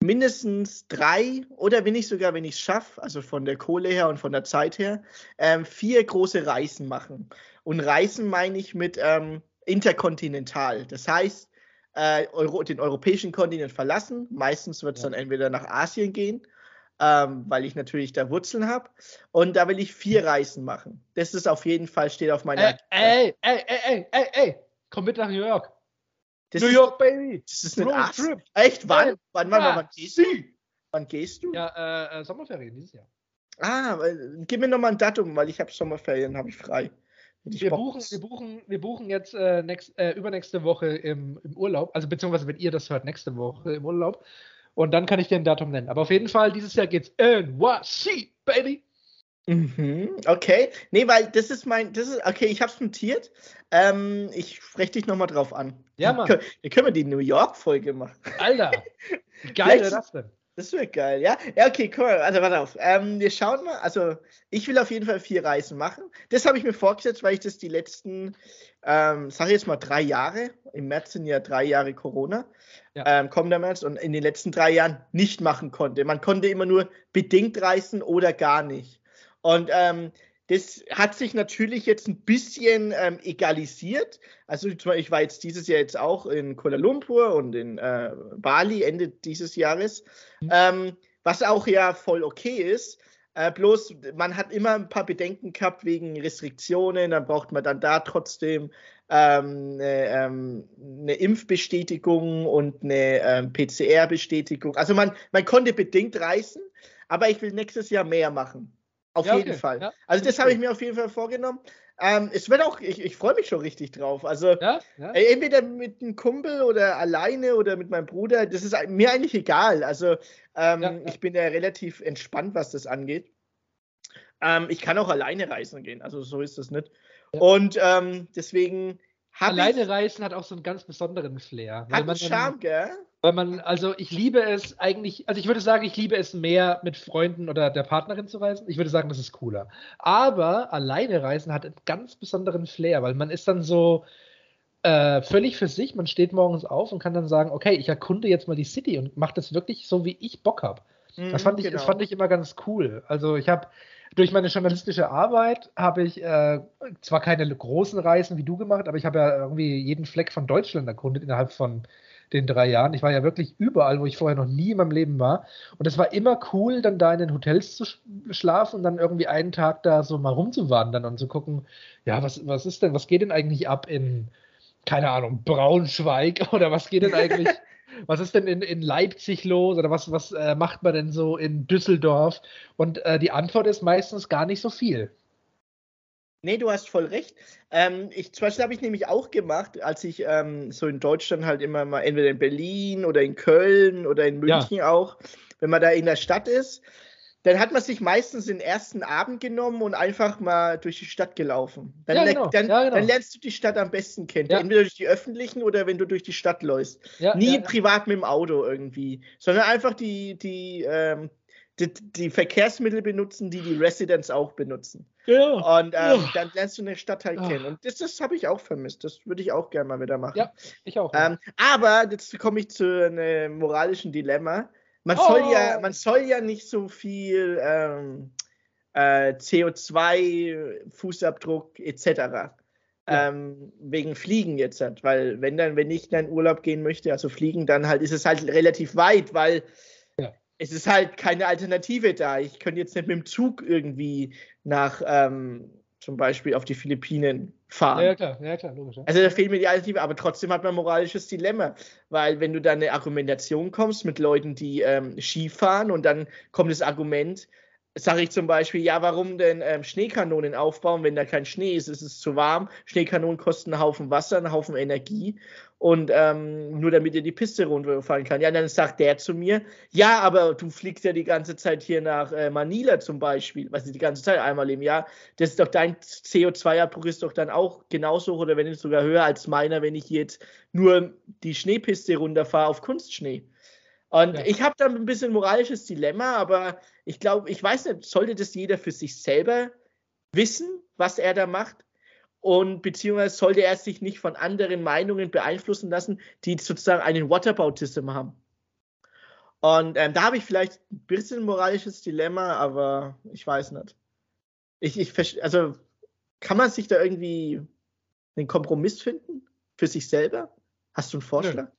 mindestens drei oder wenn nicht sogar, wenn ich es schaffe, also von der Kohle her und von der Zeit her, ähm, vier große Reisen machen. Und Reisen meine ich mit ähm, interkontinental. Das heißt, äh, Euro, den europäischen Kontinent verlassen. Meistens wird es ja. dann entweder nach Asien gehen, ähm, weil ich natürlich da Wurzeln habe. Und da will ich vier Reisen machen. Das ist auf jeden Fall, steht auf meiner. Ey, ey, ey, ey, ey, ey, komm mit nach New York. Das New ist, York, Baby! Das ist ein Road. Trip. Echt? Wann? Wann, wann, wann, wann gehst du? Wann gehst du? Ja, äh, äh, Sommerferien dieses Jahr. Ah, weil- gib mir nochmal ein Datum, weil ich habe Sommerferien, habe ich frei. Ich Wir buchen, wir buchen, wir buchen jetzt äh, next, äh, übernächste Woche im, im Urlaub, also beziehungsweise wenn ihr das hört, nächste Woche im Urlaub. Und dann kann ich dir ein Datum nennen. Aber auf jeden Fall, dieses Jahr geht's NYC, Baby! Mhm, okay. Nee, weil das ist mein, das ist, okay, ich habe es notiert. Ähm, ich spreche dich nochmal drauf an. Ja, Mann. Wir können wir die New York-Folge machen. Alter! Wie geil wäre das denn? Das wäre geil, ja? Ja, okay, cool. Also, warte auf. Ähm, wir schauen mal. Also, ich will auf jeden Fall vier Reisen machen. Das habe ich mir vorgesetzt, weil ich das die letzten, ähm, sage ich jetzt mal drei Jahre, im März sind ja drei Jahre Corona, Ja. ähm, kommender März, und in den letzten drei Jahren nicht machen konnte. Man konnte immer nur bedingt reisen oder gar nicht. Und ähm, das hat sich natürlich jetzt ein bisschen ähm, egalisiert. Also ich war jetzt dieses Jahr jetzt auch in Kuala Lumpur und in äh, Bali Ende dieses Jahres, Mhm. ähm, was auch ja voll okay ist. Äh, bloß man hat immer ein paar Bedenken gehabt wegen Restriktionen, dann braucht man dann da trotzdem ähm, eine, ähm, eine Impfbestätigung und eine ähm, PCR-Bestätigung. Also man, man konnte bedingt reisen, aber ich will nächstes Jahr mehr machen. Auf Ja, jeden okay. Fall. Ja, also das habe ich mir auf jeden Fall vorgenommen. Ähm, es wird auch, ich, ich freue mich schon richtig drauf. Also Ja? äh, entweder mit einem Kumpel oder alleine oder mit meinem Bruder, das ist mir eigentlich egal. Also ähm, ich bin ja relativ entspannt, was das angeht. Ähm, ich kann auch alleine reisen gehen, also so ist das nicht. Und ähm, deswegen habe Alleine ich reisen hat auch so einen ganz besonderen Flair. hat einen Charme, gell? Weil man, also ich liebe es eigentlich, also ich würde sagen, ich liebe es mehr mit Freunden oder der Partnerin zu reisen. Ich würde sagen, das ist cooler. Aber alleine reisen hat einen ganz besonderen Flair, weil man ist dann so äh, völlig für sich, man steht morgens auf und kann dann sagen, okay, ich erkunde jetzt mal die City und mache das wirklich so, wie ich Bock habe. Das, Mhm, fand ich, genau. das fand ich immer ganz cool. Also ich habe durch meine journalistische Arbeit habe ich äh, zwar keine großen Reisen wie du gemacht, aber ich habe ja irgendwie jeden Fleck von Deutschland erkundet innerhalb von den drei Jahren. Ich war ja wirklich überall, wo ich vorher noch nie in meinem Leben war. Und es war immer cool, dann da in den Hotels zu sch schlafen und dann irgendwie einen Tag da so mal rumzuwandern und zu gucken, ja, was, was ist denn, was geht denn eigentlich ab in, keine Ahnung, Braunschweig oder was geht denn eigentlich, was ist denn in, in Leipzig los oder was, was äh, macht man denn so in Düsseldorf? Und äh, die Antwort ist meistens gar nicht so viel. Nee, du hast voll recht. Ähm, ich, zum Beispiel habe ich nämlich auch gemacht, als ich ähm, so in Deutschland halt immer mal entweder in Berlin oder in Köln oder in Ja. München auch, wenn man da in der Stadt ist, dann hat man sich meistens den ersten Abend genommen und einfach mal durch die Stadt gelaufen. Dann, Ja, genau. dann, Ja, genau. dann lernst du die Stadt am besten kennen. Ja. Entweder durch die öffentlichen oder wenn du durch die Stadt läufst. Ja, Nie ja, privat mit dem Auto irgendwie, sondern einfach die, die, ähm, die, die Verkehrsmittel benutzen, die die Residents auch benutzen. Ja. Und ähm, Uff. dann lernst du eine Stadt halt kennen. Und das, das habe ich auch vermisst. Das würde ich auch gerne mal wieder machen. Ja, ich auch. Ähm, aber jetzt komme ich zu einem moralischen Dilemma. Man, soll Oh. ja, man soll ja nicht so viel ähm, äh, CO2-Fußabdruck etc. Ja. Ähm, wegen Fliegen jetzt halt, weil wenn dann, wenn ich dann in Urlaub gehen möchte, also fliegen, dann halt ist es halt relativ weit, weil Ja. Es ist halt keine Alternative da. Ich könnte jetzt nicht mit dem Zug irgendwie nach ähm, zum Beispiel auf die Philippinen fahren. ja, ja, klar, ja, klar, logisch. Ja. Also da fehlt mir die Alternative, aber trotzdem hat man ein moralisches Dilemma, weil wenn du dann eine Argumentation kommst mit Leuten, die ähm, Ski fahren und dann kommt das Argument, sage ich zum Beispiel, ja, warum denn ähm, Schneekanonen aufbauen, wenn da kein Schnee ist, ist es zu warm, Schneekanonen kosten einen Haufen Wasser, einen Haufen Energie. Und ähm, nur damit ihr die Piste runterfahren kann. Ja, dann sagt der zu mir, ja, aber du fliegst ja die ganze Zeit hier nach äh, Manila zum Beispiel, was ist die ganze Zeit? Einmal im Jahr, das ist doch dein CO2-Abbruch ist doch dann auch genauso oder wenn nicht sogar höher als meiner, wenn ich jetzt nur die Schneepiste runterfahre auf Kunstschnee. Und Ja. ich habe da ein bisschen moralisches Dilemma, aber ich glaube, ich weiß nicht, sollte das jeder für sich selber wissen, was er da macht? Und beziehungsweise sollte er sich nicht von anderen Meinungen beeinflussen lassen, die sozusagen einen Whataboutism haben. Und ähm, da habe ich vielleicht ein bisschen moralisches Dilemma, aber ich weiß nicht. Ich, ich also kann man sich da irgendwie einen Kompromiss finden für sich selber? Hast du einen Vorschlag?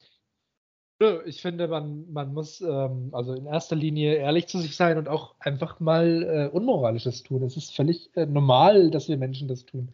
Ich finde, man, man muss ähm, also in erster Linie ehrlich zu sich sein und auch einfach mal äh, Unmoralisches tun. Es ist völlig äh, normal, dass wir Menschen das tun.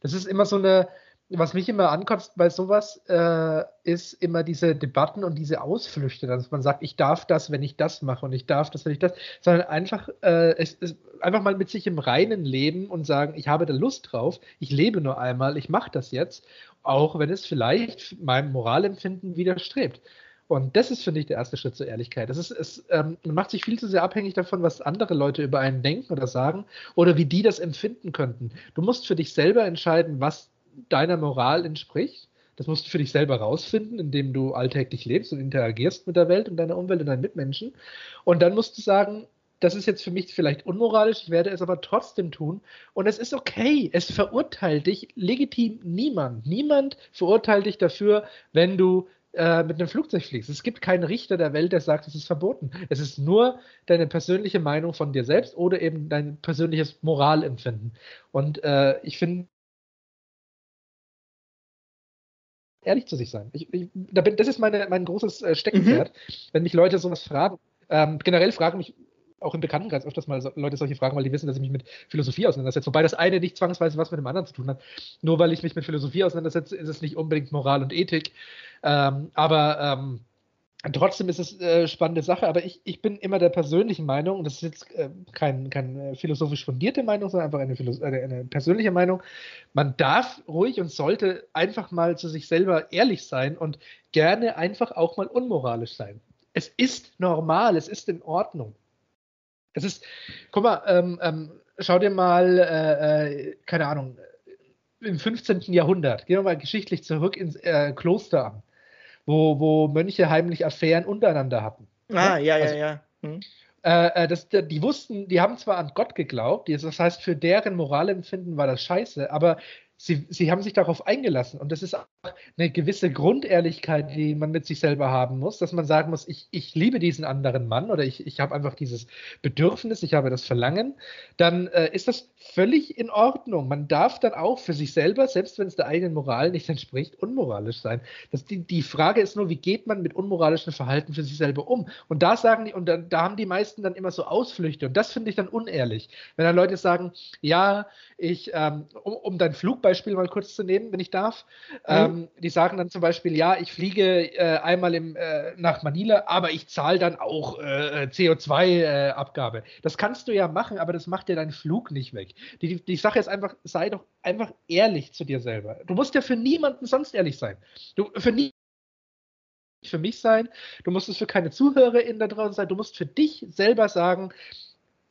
Das ist immer so eine, was mich immer ankotzt bei sowas, äh, ist immer diese Debatten und diese Ausflüchte, dass man sagt, ich darf das, wenn ich das mache und ich darf das, wenn ich das, sondern einfach, äh, es, es, einfach mal mit sich im Reinen leben und sagen, ich habe da Lust drauf, ich lebe nur einmal, ich mache das jetzt, auch wenn es vielleicht meinem Moralempfinden widerstrebt. Und das ist, finde ich, der erste Schritt zur Ehrlichkeit. Das ist, es, ähm, man macht sich viel zu sehr abhängig davon, was andere Leute über einen denken oder sagen oder wie die das empfinden könnten. Du musst für dich selber entscheiden, was deiner Moral entspricht. Das musst du für dich selber rausfinden, indem du alltäglich lebst und interagierst mit der Welt und deiner Umwelt und deinen Mitmenschen. Und dann musst du sagen, das ist jetzt für mich vielleicht unmoralisch, ich werde es aber trotzdem tun. Und es ist okay. Es verurteilt dich legitim niemand. Niemand verurteilt dich dafür, wenn du äh, mit einem Flugzeug fliegst. Es gibt keinen Richter der Welt, der sagt, es ist verboten. Es ist nur deine persönliche Meinung von dir selbst oder eben dein persönliches Moralempfinden. Und äh, ich finde, ehrlich zu sich sein. Ich, ich, da bin, das ist meine, mein großes äh, Steckenpferd. Mhm. Wenn mich Leute sowas fragen, ähm, generell fragen mich auch im Bekanntenkreis öfters mal so, Leute solche Fragen, weil die wissen, dass ich mich mit Philosophie auseinandersetze. Wobei das eine nicht zwangsweise was mit dem anderen zu tun hat. Nur weil ich mich mit Philosophie auseinandersetze, ist es nicht unbedingt Moral und Ethik. Ähm, aber ähm, Trotzdem ist es eine äh, spannende Sache, aber ich, ich bin immer der persönlichen Meinung, und das ist jetzt äh, keine kein äh, philosophisch fundierte Meinung, sondern einfach eine, eine, eine, persönliche Meinung. Man darf ruhig und sollte einfach mal zu sich selber ehrlich sein und gerne einfach auch mal unmoralisch sein. Es ist normal, es ist in Ordnung. Es ist, guck mal, ähm, ähm, schau dir mal, äh, äh keine Ahnung, im 15. Jahrhundert, gehen wir mal geschichtlich zurück ins Kloster an wo, wo Mönche heimlich Affären untereinander hatten. Ah, ja, also, ja, ja. Hm. Äh, das, die wussten, die haben zwar an Gott geglaubt, das heißt, für deren Moralempfinden war das scheiße, aber sie, sie haben sich darauf eingelassen. Und das ist auch eine gewisse Grundehrlichkeit, die man mit sich selber haben muss, dass man sagen muss, ich, ich liebe diesen anderen Mann oder ich, ich habe einfach dieses Bedürfnis, ich habe das Verlangen, dann äh, ist das völlig in Ordnung. Man darf dann auch für sich selber, selbst wenn es der eigenen Moral nicht entspricht, unmoralisch sein. Das, die, die Frage ist nur, wie geht man mit unmoralischen Verhalten für sich selber um? Und da sagen die, und da, da haben die meisten dann immer so Ausflüchte und das finde ich dann unehrlich. Wenn dann Leute sagen, ja, ich, ähm, um, um dein Flugbeispiel mal kurz zu nehmen, wenn ich darf, mhm. ähm, die sagen dann zum Beispiel, ja, ich fliege äh, einmal im, äh, nach Manila, aber ich zahle dann auch äh, CO2-Abgabe. Äh, das kannst du ja machen, aber das macht dir deinen Flug nicht weg. Die, die Sache ist einfach, sei doch einfach ehrlich zu dir selber. Du musst ja für niemanden sonst ehrlich sein. Du, für nie für mich sein, du musst es für keine ZuhörerInnen da draußen sein, du musst für dich selber sagen,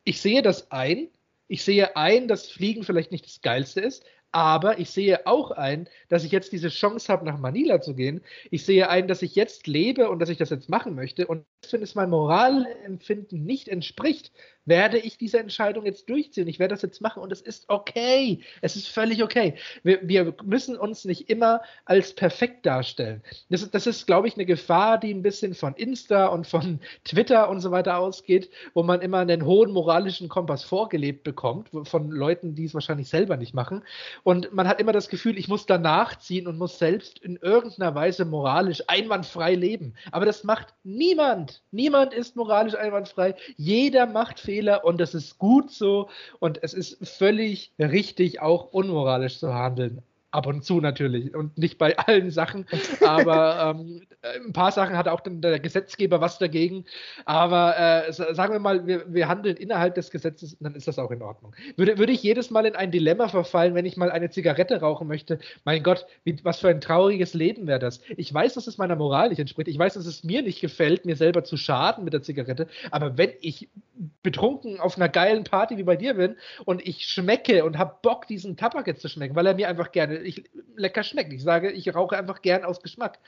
ich sehe das ein, ich sehe ein, dass Fliegen vielleicht nicht das Geilste ist, aber ich sehe auch ein, dass ich jetzt diese Chance habe, nach Manila zu gehen. Ich sehe ein, dass ich jetzt lebe und dass ich das jetzt machen möchte. Und wenn es meinem Moralempfinden nicht entspricht, werde ich diese Entscheidung jetzt durchziehen. Ich werde das jetzt machen und es ist okay. Es ist völlig okay. Wir, wir müssen uns nicht immer als perfekt darstellen. Das, das ist, glaube ich, eine Gefahr, die ein bisschen von Insta und von Twitter und so weiter ausgeht, wo man immer einen hohen moralischen Kompass vorgelebt bekommt, von Leuten, die es wahrscheinlich selber nicht machen. Und man hat immer das Gefühl, ich muss danach ziehen und muss selbst in irgendeiner Weise moralisch einwandfrei leben. Aber das macht niemand. Niemand ist moralisch einwandfrei. Jeder macht Fehler Fehler und das ist gut so und es ist völlig richtig, auch unmoralisch zu handeln ab und zu natürlich und nicht bei allen Sachen, aber ähm, ein paar Sachen hat auch der Gesetzgeber was dagegen. Aber äh, sagen wir mal, wir, wir, handeln innerhalb des Gesetzes, dann ist das auch in Ordnung. Würde, würde ich jedes Mal in ein Dilemma verfallen, wenn ich mal eine Zigarette rauchen möchte? Mein Gott, wie, was für ein trauriges Leben wäre das. Ich weiß, dass es meiner Moral nicht entspricht. Ich weiß, dass es mir nicht gefällt, mir selber zu schaden mit der Zigarette. Aber wenn ich betrunken auf einer geilen Party wie bei dir bin und ich schmecke und habe Bock, diesen Tabak jetzt zu schmecken, weil er mir einfach gerne ich, lecker schmeckt. Ich sage, ich rauche einfach gern aus Geschmack.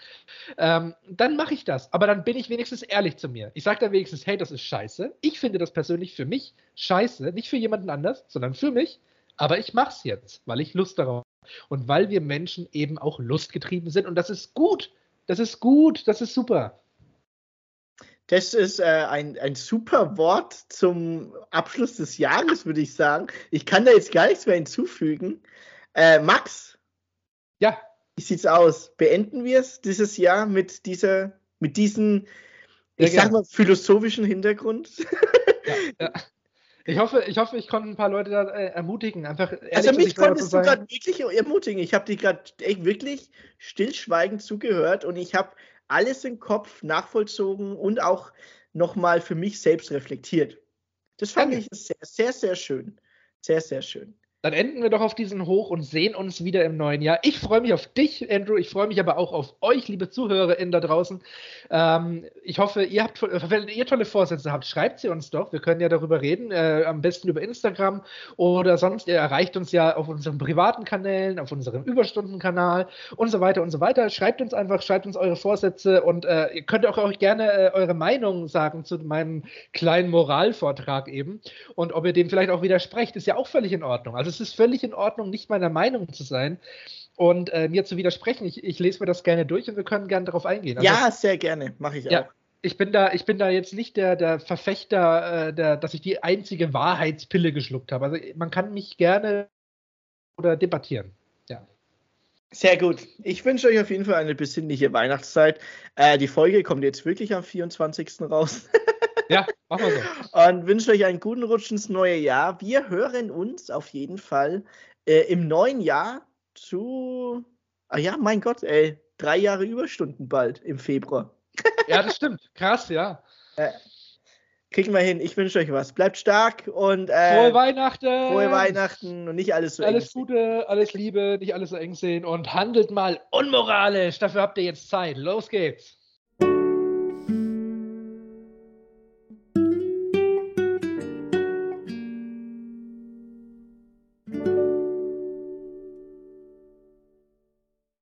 Ähm, dann mache ich das. Aber dann bin ich wenigstens ehrlich zu mir. Ich sage dann wenigstens, hey, das ist scheiße. Ich finde das persönlich für mich scheiße. Nicht für jemanden anders, sondern für mich. Aber ich mache es jetzt, weil ich Lust darauf habe. Und weil wir Menschen eben auch lustgetrieben sind. Und das ist gut. Das ist gut. Das ist super. Das ist äh, ein, ein super Wort zum Abschluss des Jahres, würde ich sagen. Ich kann da jetzt gar nichts mehr hinzufügen. Äh, Max, ja. Wie sieht's aus? Beenden wir es dieses Jahr mit dieser, mit diesem, ich ja, sag mal, philosophischen Hintergrund? Ja, ja. Ich hoffe, ich hoffe, ich konnte ein paar Leute da äh, ermutigen. Einfach also mich konntest du gerade wirklich ermutigen. Ich habe dir gerade wirklich stillschweigend zugehört und ich habe alles im Kopf nachvollzogen und auch nochmal für mich selbst reflektiert. Das fand Danke. ich sehr, sehr, sehr schön. Sehr, sehr schön. Dann enden wir doch auf diesen Hoch und sehen uns wieder im neuen Jahr. Ich freue mich auf dich, Andrew. Ich freue mich aber auch auf euch, liebe ZuhörerInnen da draußen. Ähm, ich hoffe, ihr habt, wenn ihr tolle Vorsätze habt, schreibt sie uns doch. Wir können ja darüber reden. Äh, am besten über Instagram oder sonst. Ihr erreicht uns ja auf unseren privaten Kanälen, auf unserem Überstundenkanal und so weiter und so weiter. Schreibt uns einfach, schreibt uns eure Vorsätze und äh, ihr könnt auch, auch gerne äh, eure Meinung sagen zu meinem kleinen Moralvortrag eben. Und ob ihr dem vielleicht auch widersprecht, ist ja auch völlig in Ordnung. Also es ist völlig in Ordnung, nicht meiner Meinung zu sein und äh, mir zu widersprechen. Ich, ich, lese mir das gerne durch und wir können gerne darauf eingehen. Also, ja, sehr gerne, mache ich ja, auch. Ich bin da, ich bin da jetzt nicht der, der Verfechter, äh, der, dass ich die einzige Wahrheitspille geschluckt habe. Also man kann mich gerne oder debattieren. Ja. Sehr gut. Ich wünsche euch auf jeden Fall eine besinnliche Weihnachtszeit. Äh, die Folge kommt jetzt wirklich am 24. raus. Ja, machen wir so. Und wünsche euch einen guten Rutsch ins neue Jahr. Wir hören uns auf jeden Fall äh, im neuen Jahr zu. Ah ja, mein Gott, ey. Drei Jahre Überstunden bald im Februar. ja, das stimmt. Krass, ja. Äh, kriegen wir hin. Ich wünsche euch was. Bleibt stark und. Äh, frohe Weihnachten! Frohe Weihnachten und nicht alles so Alles Gute, alles Liebe, nicht alles so eng sehen und handelt mal unmoralisch. Dafür habt ihr jetzt Zeit. Los geht's.